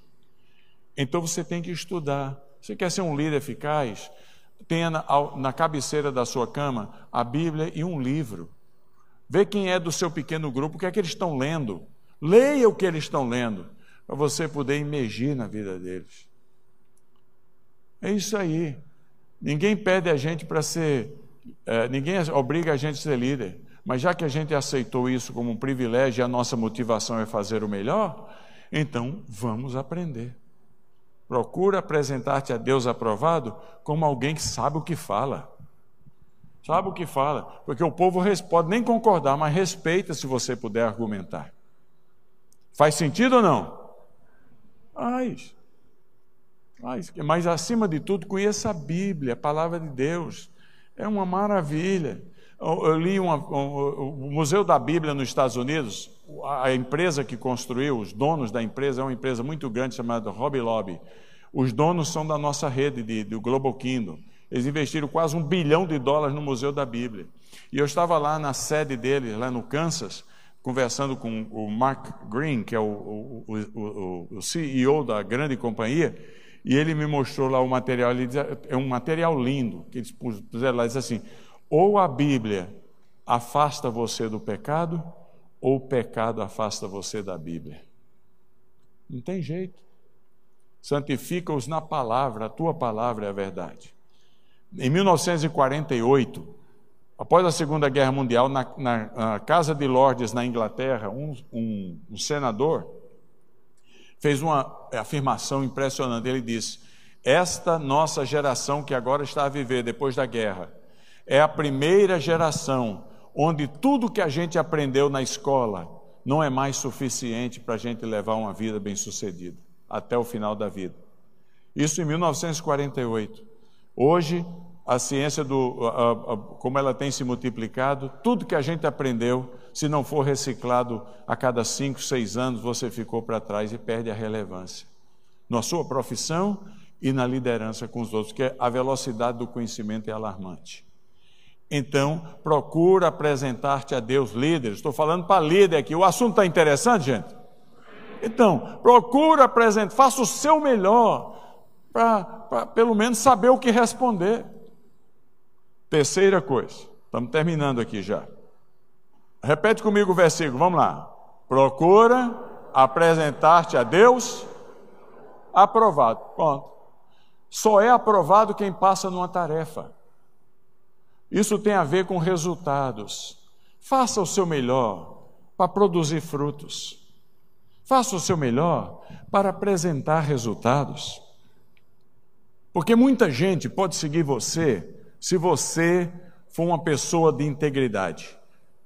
Então você tem que estudar. Você quer ser um líder eficaz? Tenha na, na cabeceira da sua cama a Bíblia e um livro. Vê quem é do seu pequeno grupo, o que é que eles estão lendo. Leia o que eles estão lendo, para você poder emergir na vida deles. É isso aí. Ninguém pede a gente para ser é, ninguém obriga a gente a ser líder, mas já que a gente aceitou isso como um privilégio e a nossa motivação é fazer o melhor, então vamos aprender. Procura apresentar-te a Deus aprovado como alguém que sabe o que fala. Sabe o que fala? Porque o povo pode nem concordar, mas respeita se você puder argumentar. Faz sentido ou não? Faz. Faz. Mas acima de tudo, conheça a Bíblia, a palavra de Deus. É uma maravilha. Eu li uma, um, o Museu da Bíblia nos Estados Unidos, a empresa que construiu, os donos da empresa, é uma empresa muito grande chamada Hobby Lobby. Os donos são da nossa rede de, do Global Kingdom. Eles investiram quase um bilhão de dólares no Museu da Bíblia. E eu estava lá na sede deles, lá no Kansas, conversando com o Mark Green, que é o, o, o, o CEO da grande companhia, e ele me mostrou lá o material, ele diz, é um material lindo, que eles puseram lá, diz assim, ou a Bíblia afasta você do pecado, ou o pecado afasta você da Bíblia. Não tem jeito. Santifica-os na palavra, a tua palavra é a verdade. Em 1948, após a Segunda Guerra Mundial, na, na, na Casa de Lordes, na Inglaterra, um, um, um senador fez uma afirmação impressionante. Ele disse: Esta nossa geração que agora está a viver depois da guerra é a primeira geração onde tudo que a gente aprendeu na escola não é mais suficiente para a gente levar uma vida bem-sucedida até o final da vida. Isso em 1948. Hoje, a ciência do a, a, como ela tem se multiplicado, tudo que a gente aprendeu, se não for reciclado a cada cinco, seis anos, você ficou para trás e perde a relevância. Na sua profissão e na liderança com os outros, porque a velocidade do conhecimento é alarmante. Então, procura apresentar-te a Deus líder. Estou falando para líder aqui. O assunto está interessante, gente? Então, procura apresentar, faça o seu melhor para pelo menos saber o que responder. Terceira coisa, estamos terminando aqui já. Repete comigo o versículo, vamos lá. Procura apresentar-te a Deus aprovado. Pronto. Só é aprovado quem passa numa tarefa. Isso tem a ver com resultados. Faça o seu melhor para produzir frutos. Faça o seu melhor para apresentar resultados. Porque muita gente pode seguir você se você for uma pessoa de integridade.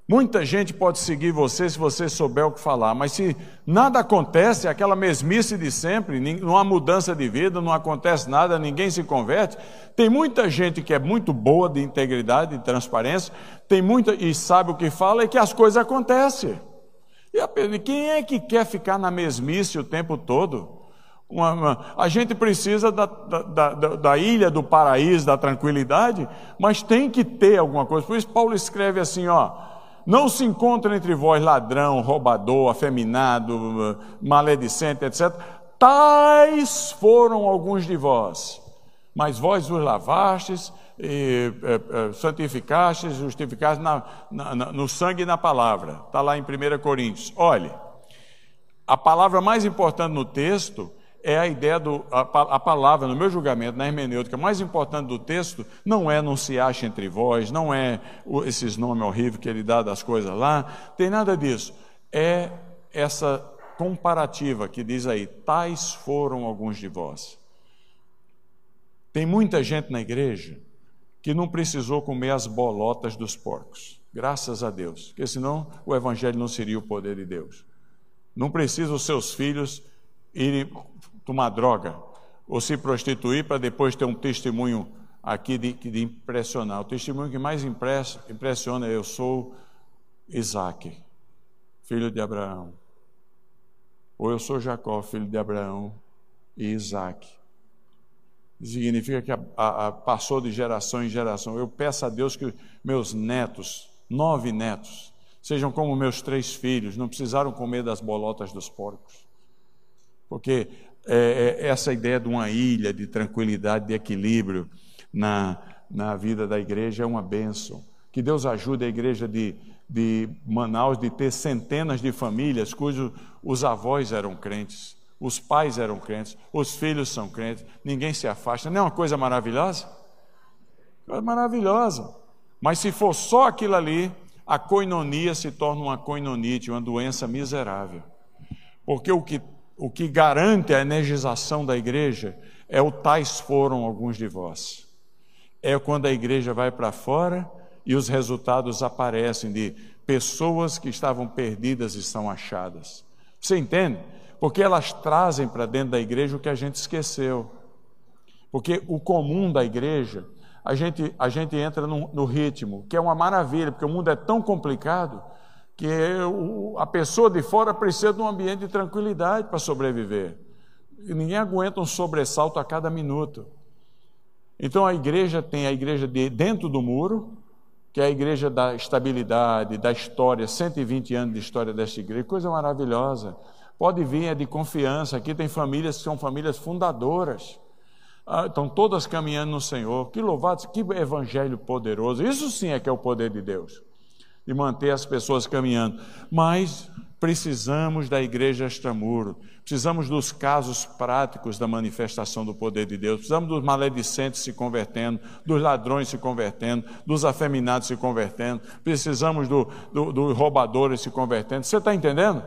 Muita gente pode seguir você se você souber o que falar, mas se nada acontece, aquela mesmice de sempre, não há mudança de vida, não acontece nada, ninguém se converte. Tem muita gente que é muito boa de integridade, de transparência, tem muita e sabe o que fala e que as coisas acontecem. E a, quem é que quer ficar na mesmice o tempo todo? Uma, uma, a gente precisa da, da, da, da, ilha do paraíso, da tranquilidade, mas tem que ter alguma coisa. Por isso, Paulo escreve assim: ó, não se encontra entre vós ladrão, roubador, afeminado, maledicente, etc. Tais foram alguns de vós, mas vós os lavastes, e, é, é, santificaste, justificaste na, na, no sangue e na palavra. Está lá em 1 Coríntios. Olhe, a palavra mais importante no texto é a ideia do. A, a, palavra, no meu julgamento, na hermenêutica, mais importante do texto não é não se acha entre vós, não é o, esses nomes horríveis que ele dá das coisas lá, tem nada disso. É essa comparativa que diz aí: tais foram alguns de vós. Tem muita gente na igreja que não precisou comer as bolotas dos porcos, graças a Deus, porque senão o evangelho não seria o poder de Deus. Não precisa os seus filhos irem tomar droga ou se prostituir para depois ter um testemunho aqui de, de impressionar. O testemunho que mais impressiona é: eu sou Isaac, filho de Abraão. Ou eu sou Jacó, filho de Abraão e Isaac. Significa que a, a, a passou de geração em geração. Eu peço a Deus que meus netos, nove netos, sejam como meus três filhos, não precisaram comer das bolotas dos porcos. Porque é, é, essa ideia de uma ilha de tranquilidade, de equilíbrio na, na vida da igreja é uma bênção. Que Deus ajude a igreja de, de Manaus de ter centenas de famílias cujos os avós eram crentes, os pais eram crentes, os filhos são crentes, ninguém se afasta. Não é uma coisa maravilhosa? Coisa maravilhosa. Mas se for só aquilo ali, a coinonia se torna uma coinonite, uma doença miserável. Porque o que o que garante a energização da igreja é o tais foram alguns de vós. É quando a igreja vai para fora e os resultados aparecem de pessoas que estavam perdidas e são achadas. Você entende? Porque elas trazem para dentro da igreja o que a gente esqueceu. Porque o comum da igreja, a gente, a gente entra no, no ritmo, que é uma maravilha, porque o mundo é tão complicado que a pessoa de fora precisa de um ambiente de tranquilidade para sobreviver. E ninguém aguenta um sobressalto a cada minuto. Então a igreja tem a igreja de dentro do muro, que é a igreja da estabilidade, da história, 120 anos de história desta igreja, coisa maravilhosa. Pode vir, é de confiança. Aqui tem famílias que são famílias fundadoras. Ah, estão todas caminhando no Senhor. Que louvado, que evangelho poderoso. Isso sim é que é o poder de Deus de manter as pessoas caminhando. Mas precisamos da igreja extramuro, precisamos dos casos práticos da manifestação do poder de Deus, precisamos dos maledicentes se convertendo, dos ladrões se convertendo, dos afeminados se convertendo, precisamos dos do, do roubadores se convertendo. Você está entendendo?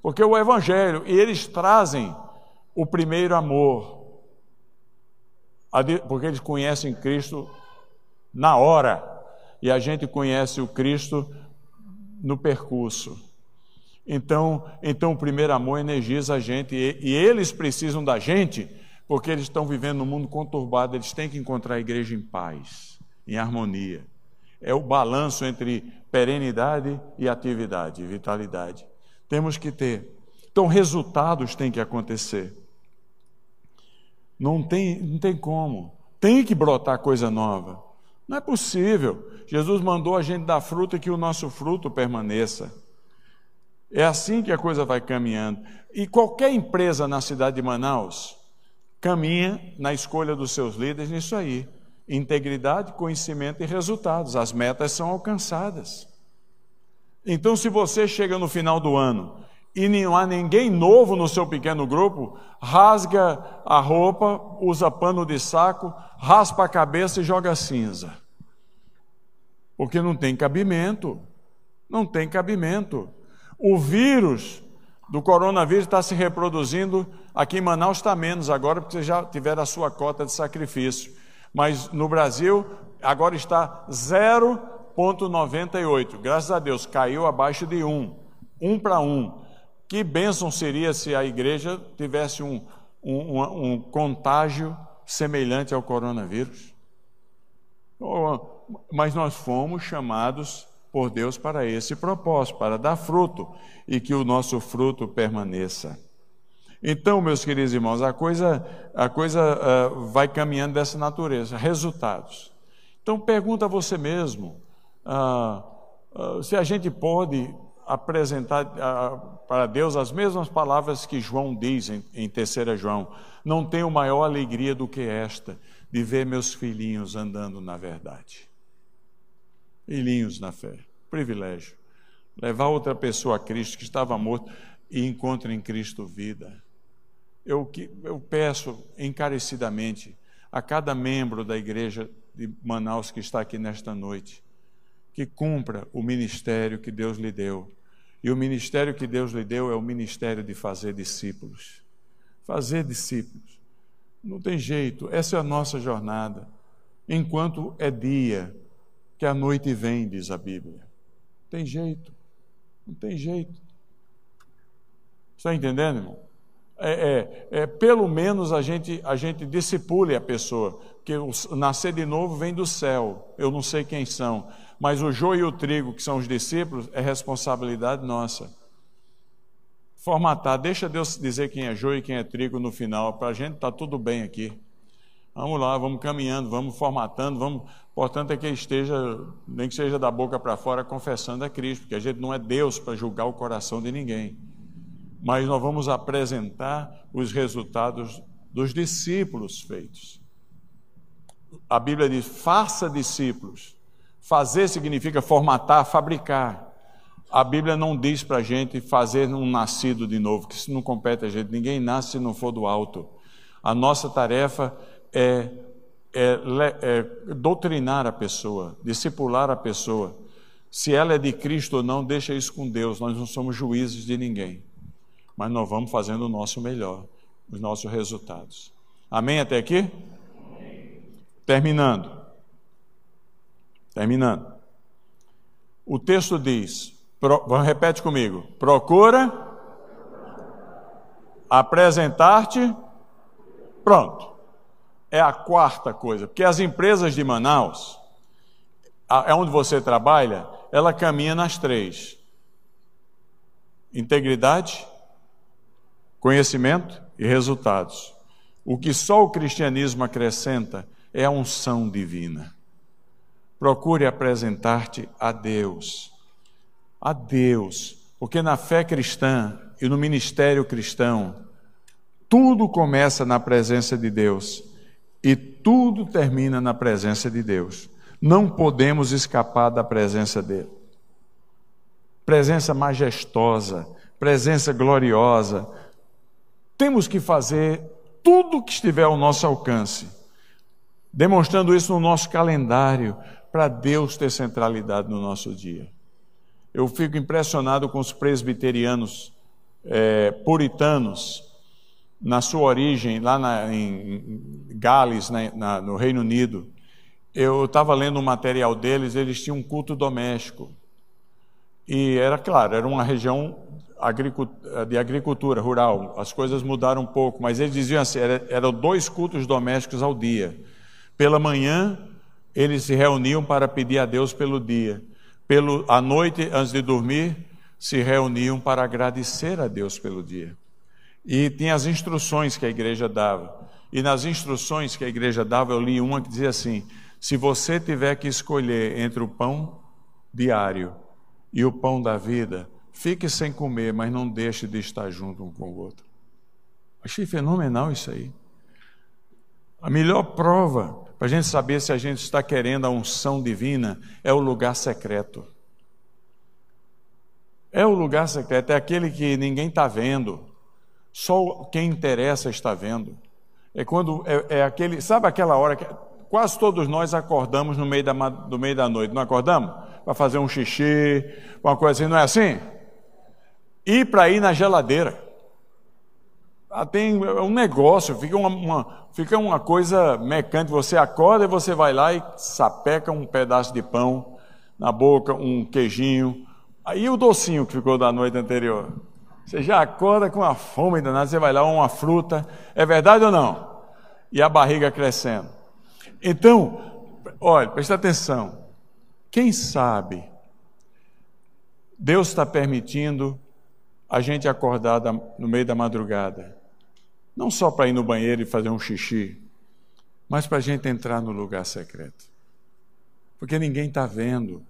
Porque o Evangelho, e eles trazem o primeiro amor, porque eles conhecem Cristo na hora e a gente conhece o Cristo no percurso. Então, então o primeiro amor energiza a gente e, e eles precisam da gente porque eles estão vivendo num mundo conturbado, eles têm que encontrar a igreja em paz, em harmonia. É o balanço entre perenidade e atividade, vitalidade. Temos que ter. Então, resultados têm que acontecer. Não tem, não tem como. Tem que brotar coisa nova. Não é possível. Jesus mandou a gente dar fruto e que o nosso fruto permaneça. É assim que a coisa vai caminhando. E qualquer empresa na cidade de Manaus caminha na escolha dos seus líderes nisso aí: integridade, conhecimento e resultados. As metas são alcançadas. Então, se você chega no final do ano e não há ninguém novo no seu pequeno grupo, rasga a roupa, usa pano de saco, raspa a cabeça e joga cinza. Porque não tem cabimento. Não tem cabimento. O vírus do coronavírus está se reproduzindo. Aqui em Manaus está menos agora, porque já tiveram a sua cota de sacrifício. Mas no Brasil, agora está 0,98. Graças a Deus, caiu abaixo de 1. 1 para 1. Que bênção seria se a igreja tivesse um, um, um, contágio semelhante ao coronavírus? Mas nós fomos chamados por Deus para esse propósito, para dar fruto e que o nosso fruto permaneça. Então, meus queridos irmãos, a coisa, a coisa uh, vai caminhando dessa natureza. Resultados. Então, pergunta a você mesmo uh, uh, se a gente pode apresentar para Deus as mesmas palavras que João diz em, em 3 João. Não tenho maior alegria do que esta, de ver meus filhinhos andando na verdade. Filhinhos na fé. Privilégio. Levar outra pessoa a Cristo que estava morto e encontra em Cristo vida. Eu, eu peço encarecidamente a cada membro da igreja de Manaus que está aqui nesta noite que cumpra o ministério que Deus lhe deu. E o ministério que Deus lhe deu é o ministério de fazer discípulos. Fazer discípulos. Não tem jeito, essa é a nossa jornada. Enquanto é dia, que a noite vem, diz a Bíblia. Tem jeito, não tem jeito. Está entendendo, irmão? É, é, é, pelo menos a gente, a gente discipule a pessoa, que o nascer de novo vem do céu, eu não sei quem são, mas o joio e o trigo, que são os discípulos, é responsabilidade nossa. Formatar, deixa Deus dizer quem é joio e quem é trigo no final, para a gente está tudo bem aqui. Vamos lá, vamos caminhando, vamos formatando, vamos. Importante é que esteja, nem que seja da boca para fora, confessando a Cristo, porque a gente não é Deus para julgar o coração de ninguém. Mas nós vamos apresentar os resultados dos discípulos feitos. A Bíblia diz: faça discípulos. Fazer significa formatar, fabricar. A Bíblia não diz para a gente fazer um nascido de novo, que isso não compete a gente. Ninguém nasce se não for do alto. A nossa tarefa é, é, é doutrinar a pessoa, discipular a pessoa. Se ela é de Cristo ou não, deixa isso com Deus. Nós não somos juízes de ninguém. Mas nós vamos fazendo o nosso melhor, os nossos resultados. Amém até aqui? Terminando. Terminando. O texto diz, pro, repete comigo: procura apresentar-te. Pronto. É a quarta coisa, porque as empresas de Manaus, é onde você trabalha, ela caminha nas três: integridade, conhecimento e resultados. O que só o cristianismo acrescenta é a unção divina procure apresentar-te a Deus. A Deus. Porque na fé cristã e no ministério cristão, tudo começa na presença de Deus e tudo termina na presença de Deus. Não podemos escapar da presença dele. Presença majestosa, presença gloriosa. Temos que fazer tudo o que estiver ao nosso alcance, demonstrando isso no nosso calendário, para Deus ter centralidade no nosso dia. Eu fico impressionado com os presbiterianos é, puritanos, na sua origem, lá na, em Gales, né, na, no Reino Unido. Eu estava lendo um material deles, eles tinham um culto doméstico. E era claro, era uma região de agricultura rural, as coisas mudaram um pouco, mas eles diziam assim: eram dois cultos domésticos ao dia. Pela manhã eles se reuniam para pedir a Deus pelo dia. Pelo, à noite, antes de dormir, se reuniam para agradecer a Deus pelo dia. E tinha as instruções que a igreja dava. E nas instruções que a igreja dava, eu li uma que dizia assim: se você tiver que escolher entre o pão diário e o pão da vida, fique sem comer, mas não deixe de estar junto um com o outro. Achei fenomenal isso aí. A melhor prova para a gente saber se a gente está querendo a unção divina, é o lugar secreto. É o lugar secreto, é aquele que ninguém está vendo, só quem interessa está vendo. É quando é, é, aquele, sabe aquela hora que quase todos nós acordamos no meio da, do meio da noite, não acordamos? Para fazer um xixi, uma coisa assim, não é assim? Ir para ir na geladeira. Ah, tem é um negócio, fica uma, uma fica uma coisa mecânica. Você acorda e você vai lá e sapeca um pedaço de pão na boca, um queijinho. Aí o docinho que ficou da noite anterior. Você já acorda com a fome danada, você vai lá, uma fruta. É verdade ou não? E a barriga crescendo. Então, olha, presta atenção. Quem sabe Deus está permitindo a gente acordar no meio da madrugada não só para ir no banheiro e fazer um xixi, mas para a gente entrar no lugar secreto. Porque ninguém está vendo.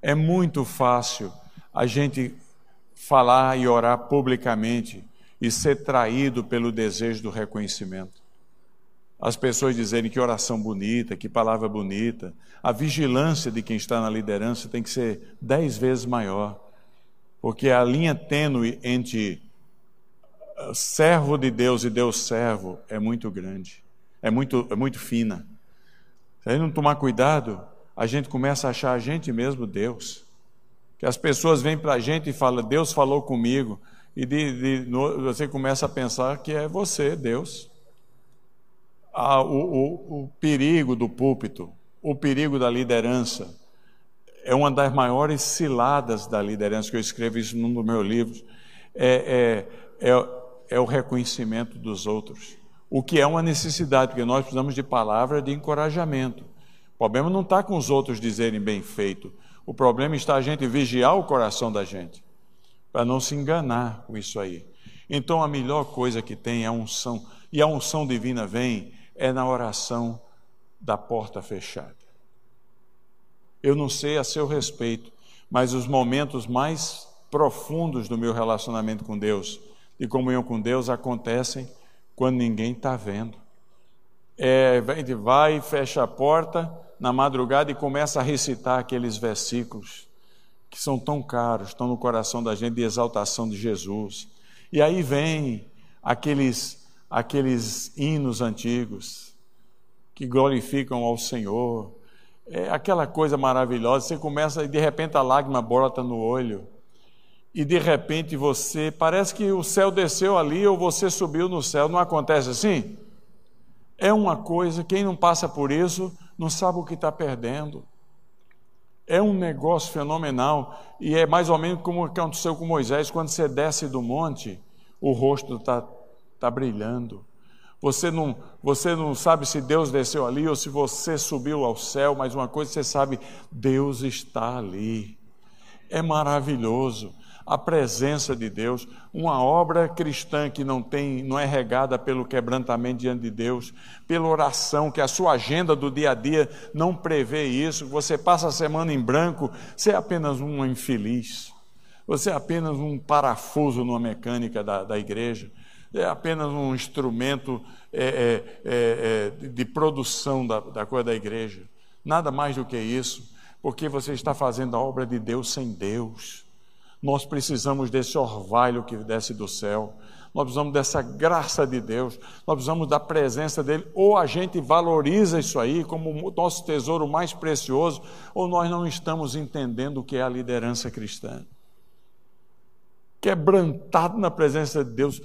É muito fácil a gente falar e orar publicamente e ser traído pelo desejo do reconhecimento. as pessoas dizerem que oração bonita, que palavra bonita. A vigilância de quem está na liderança tem que ser dez vezes maior, porque a linha tênue entre servo de Deus e Deus servo é muito grande, é muito, é muito fina. Se a gente não tomar cuidado, a gente começa a achar a gente mesmo Deus. Que as pessoas vêm para a gente e falam, Deus falou comigo, e de, de, no, você começa a pensar que é você, Deus a, o, o, o perigo do púlpito, o perigo da liderança, é uma das maiores ciladas da liderança, que eu escrevo isso num dos meus livros, é, é, é, é o reconhecimento dos outros. O que é uma necessidade, porque nós precisamos de palavra de encorajamento. O problema não está com os outros dizerem bem feito. O problema está a gente vigiar o coração da gente, para não se enganar com isso aí. Então a melhor coisa que tem é a unção. E a unção divina vem é na oração da porta fechada. Eu não sei a seu respeito, mas os momentos mais profundos do meu relacionamento com Deus, de comunhão com Deus, acontecem quando ninguém está vendo. É, a gente vai, fecha a porta na madrugada e começa a recitar aqueles versículos que são tão caros, estão no coração da gente de exaltação de Jesus. E aí vem aqueles aqueles hinos antigos que glorificam ao Senhor. É aquela coisa maravilhosa. Você começa e de repente a lágrima brota no olho. E de repente você parece que o céu desceu ali ou você subiu no céu. Não acontece assim? É uma coisa, quem não passa por isso não sabe o que está perdendo. É um negócio fenomenal e é mais ou menos como aconteceu com Moisés, quando você desce do monte, o rosto está está brilhando. Você não, você não sabe se Deus desceu ali ou se você subiu ao céu, mas uma coisa você sabe: Deus está ali. É maravilhoso a presença de Deus, uma obra cristã que não tem, não é regada pelo quebrantamento diante de Deus, pela oração, que a sua agenda do dia a dia não prevê isso, você passa a semana em branco, você é apenas um infeliz, você é apenas um parafuso numa mecânica da, da igreja é apenas um instrumento é, é, é, é, de produção da, da coisa da igreja. Nada mais do que isso, porque você está fazendo a obra de Deus sem Deus. Nós precisamos desse orvalho que desce do céu, nós precisamos dessa graça de Deus, nós precisamos da presença dEle. Ou a gente valoriza isso aí como nosso tesouro mais precioso, ou nós não estamos entendendo o que é a liderança cristã. Quebrantado na presença de Deus,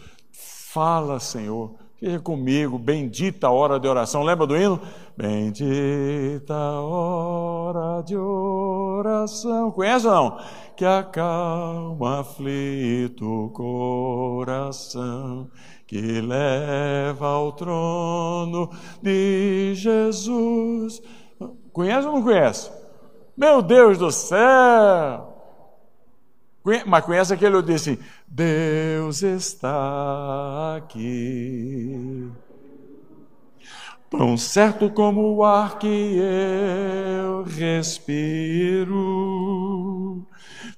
Fala, Senhor, seja comigo, bendita a hora de oração. Lembra do hino? Bendita hora de oração. Conhece ou não? Que acalma aflito coração, que leva ao trono de Jesus. Conhece ou não conhece? Meu Deus do céu! Mas conhece aquele que disse: Deus está aqui. Tão certo como o ar que eu respiro,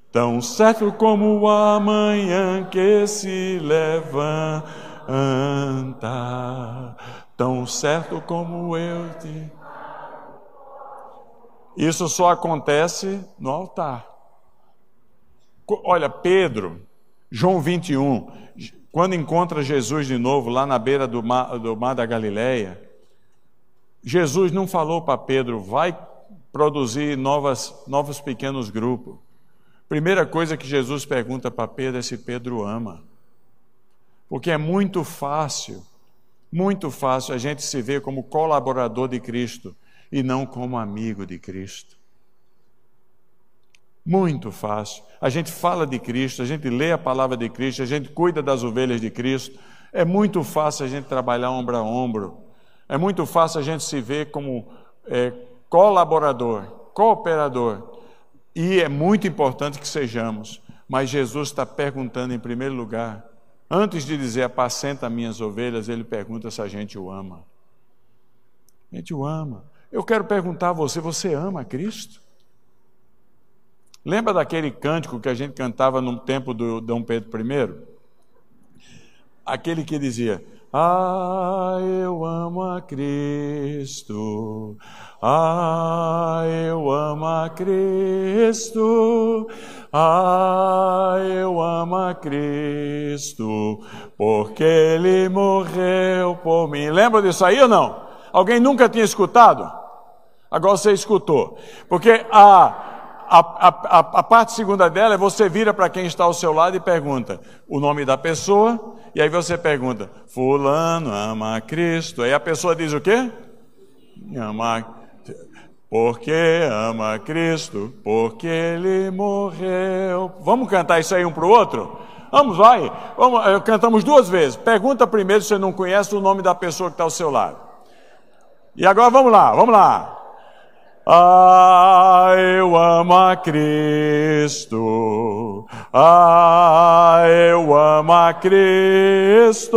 tão certo como o amanhã que se levanta, tão certo como eu te. Isso só acontece no altar. Olha, Pedro, João 21, quando encontra Jesus de novo lá na beira do mar, do mar da Galileia, Jesus não falou para Pedro, vai produzir novas, novos pequenos grupos. Primeira coisa que Jesus pergunta para Pedro é se Pedro ama. Porque é muito fácil, muito fácil a gente se ver como colaborador de Cristo e não como amigo de Cristo. Muito fácil. A gente fala de Cristo, a gente lê a palavra de Cristo, a gente cuida das ovelhas de Cristo. É muito fácil a gente trabalhar ombro a ombro. É muito fácil a gente se ver como é, colaborador, cooperador. E é muito importante que sejamos. Mas Jesus está perguntando em primeiro lugar, antes de dizer apacenta minhas ovelhas, ele pergunta se a gente o ama. A gente o ama. Eu quero perguntar a você: você ama Cristo? Lembra daquele cântico que a gente cantava no tempo do Dom Pedro I? Aquele que dizia: Ah, eu amo a Cristo. Ah, eu amo a Cristo. Ah, eu amo a Cristo, porque Ele morreu por mim. Lembra disso aí ou não? Alguém nunca tinha escutado? Agora você escutou. Porque a a, a, a, parte segunda dela é você vira para quem está ao seu lado e pergunta o nome da pessoa, e aí você pergunta: Fulano ama Cristo. Aí a pessoa diz o quê? Ama, porque ama Cristo, porque ele morreu. Vamos cantar isso aí um para o outro? Vamos, vai. Vamos, cantamos duas vezes. Pergunta primeiro se você não conhece o nome da pessoa que está ao seu lado. E agora vamos lá, vamos lá. Ah, eu amo a Cristo. Ah, eu amo a Cristo.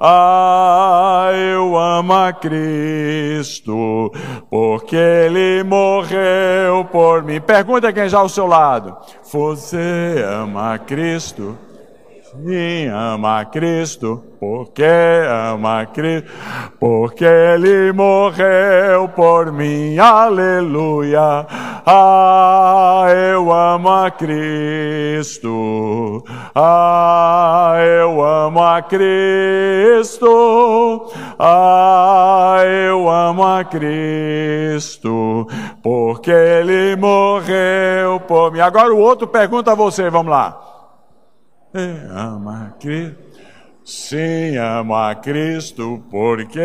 Ah, eu amo a Cristo, porque Ele morreu por mim. Pergunta quem já ao seu lado. Você ama a Cristo? Sim, ama Cristo, porque ama Cristo, porque Ele morreu por mim, aleluia. Ah, eu amo a Cristo, ah, eu amo a Cristo, ah, eu amo a Cristo, porque Ele morreu por mim. Agora o outro pergunta a você, vamos lá ama Cristo. Sim, ama Cristo, porque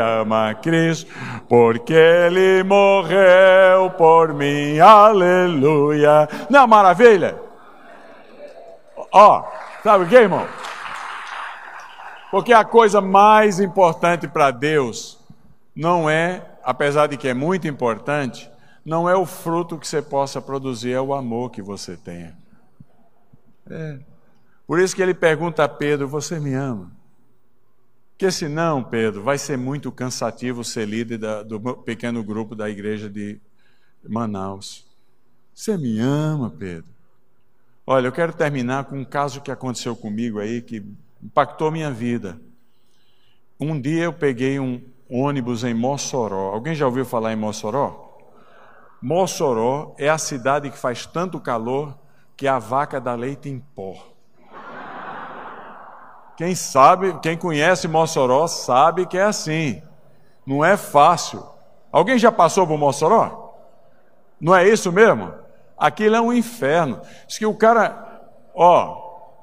ama Cristo, porque Ele morreu por mim, aleluia. Não, maravilha? Ó, oh, sabe o que, irmão? Porque a coisa mais importante para Deus não é, apesar de que é muito importante, não é o fruto que você possa produzir, é o amor que você tenha. É. Por isso que ele pergunta a Pedro: Você me ama? Porque senão, Pedro, vai ser muito cansativo ser líder da, do pequeno grupo da igreja de Manaus. Você me ama, Pedro? Olha, eu quero terminar com um caso que aconteceu comigo aí que impactou minha vida. Um dia eu peguei um ônibus em Mossoró. Alguém já ouviu falar em Mossoró? Mossoró é a cidade que faz tanto calor que a vaca dá leite em pó. Quem sabe, quem conhece Mossoró sabe que é assim. Não é fácil. Alguém já passou por Mossoró? Não é isso mesmo? Aquilo é um inferno. Diz que o cara, ó,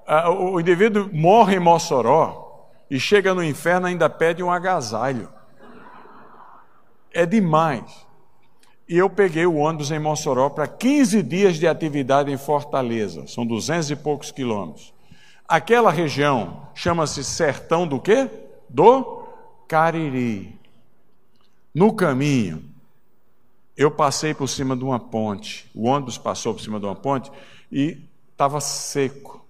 o indivíduo morre em Mossoró e chega no inferno ainda pede um agasalho. É demais. E eu peguei o ônibus em Mossoró para 15 dias de atividade em Fortaleza. São duzentos e poucos quilômetros. Aquela região chama-se sertão do quê? Do Cariri. No caminho, eu passei por cima de uma ponte. O ônibus passou por cima de uma ponte e estava seco.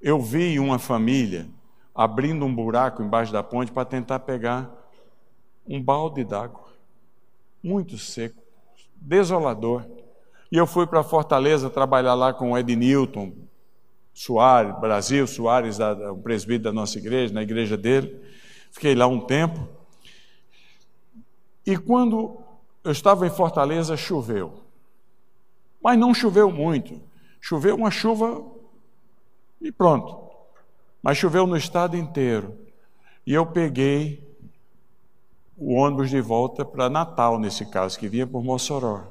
Eu vi uma família abrindo um buraco embaixo da ponte para tentar pegar um balde d'água. Muito seco, desolador. E eu fui para Fortaleza trabalhar lá com o Ed Newton, Soares, Brasil, Soares, o presbítero da nossa igreja, na igreja dele. Fiquei lá um tempo. E quando eu estava em Fortaleza, choveu. Mas não choveu muito. Choveu uma chuva e pronto. Mas choveu no estado inteiro. E eu peguei o ônibus de volta para Natal, nesse caso, que vinha por Mossoró.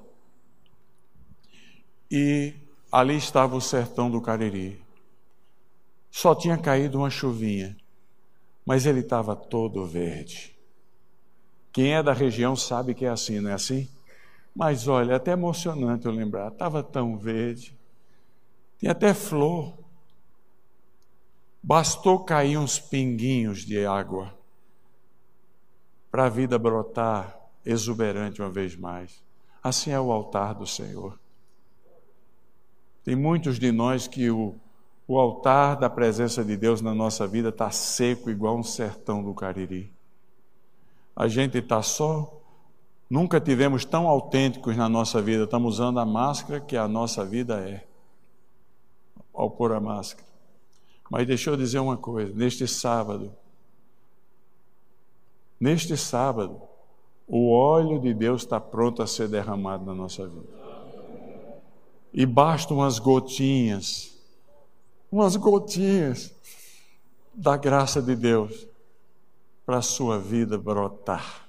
E ali estava o sertão do Cariri. Só tinha caído uma chuvinha, mas ele estava todo verde. Quem é da região sabe que é assim, não é assim? Mas olha, é até emocionante eu lembrar, estava tão verde, tinha até flor. Bastou cair uns pinguinhos de água para a vida brotar exuberante uma vez mais. Assim é o altar do Senhor. Tem muitos de nós que o o altar da presença de Deus na nossa vida está seco, igual um sertão do Cariri. A gente está só. Nunca tivemos tão autênticos na nossa vida. Estamos usando a máscara que a nossa vida é. Ao pôr a máscara. Mas deixa eu dizer uma coisa: neste sábado, neste sábado, o óleo de Deus está pronto a ser derramado na nossa vida. E basta umas gotinhas, umas gotinhas da graça de Deus para a sua vida brotar.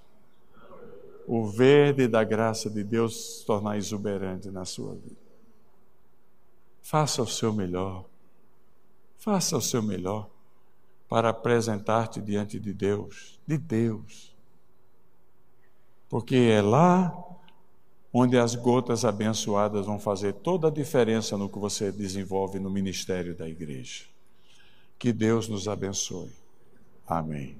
O verde da graça de Deus se tornar exuberante na sua vida. Faça o seu melhor. Faça o seu melhor para apresentar-te diante de Deus, de Deus. Porque é lá onde as gotas abençoadas vão fazer toda a diferença no que você desenvolve no ministério da igreja. Que Deus nos abençoe. Amém.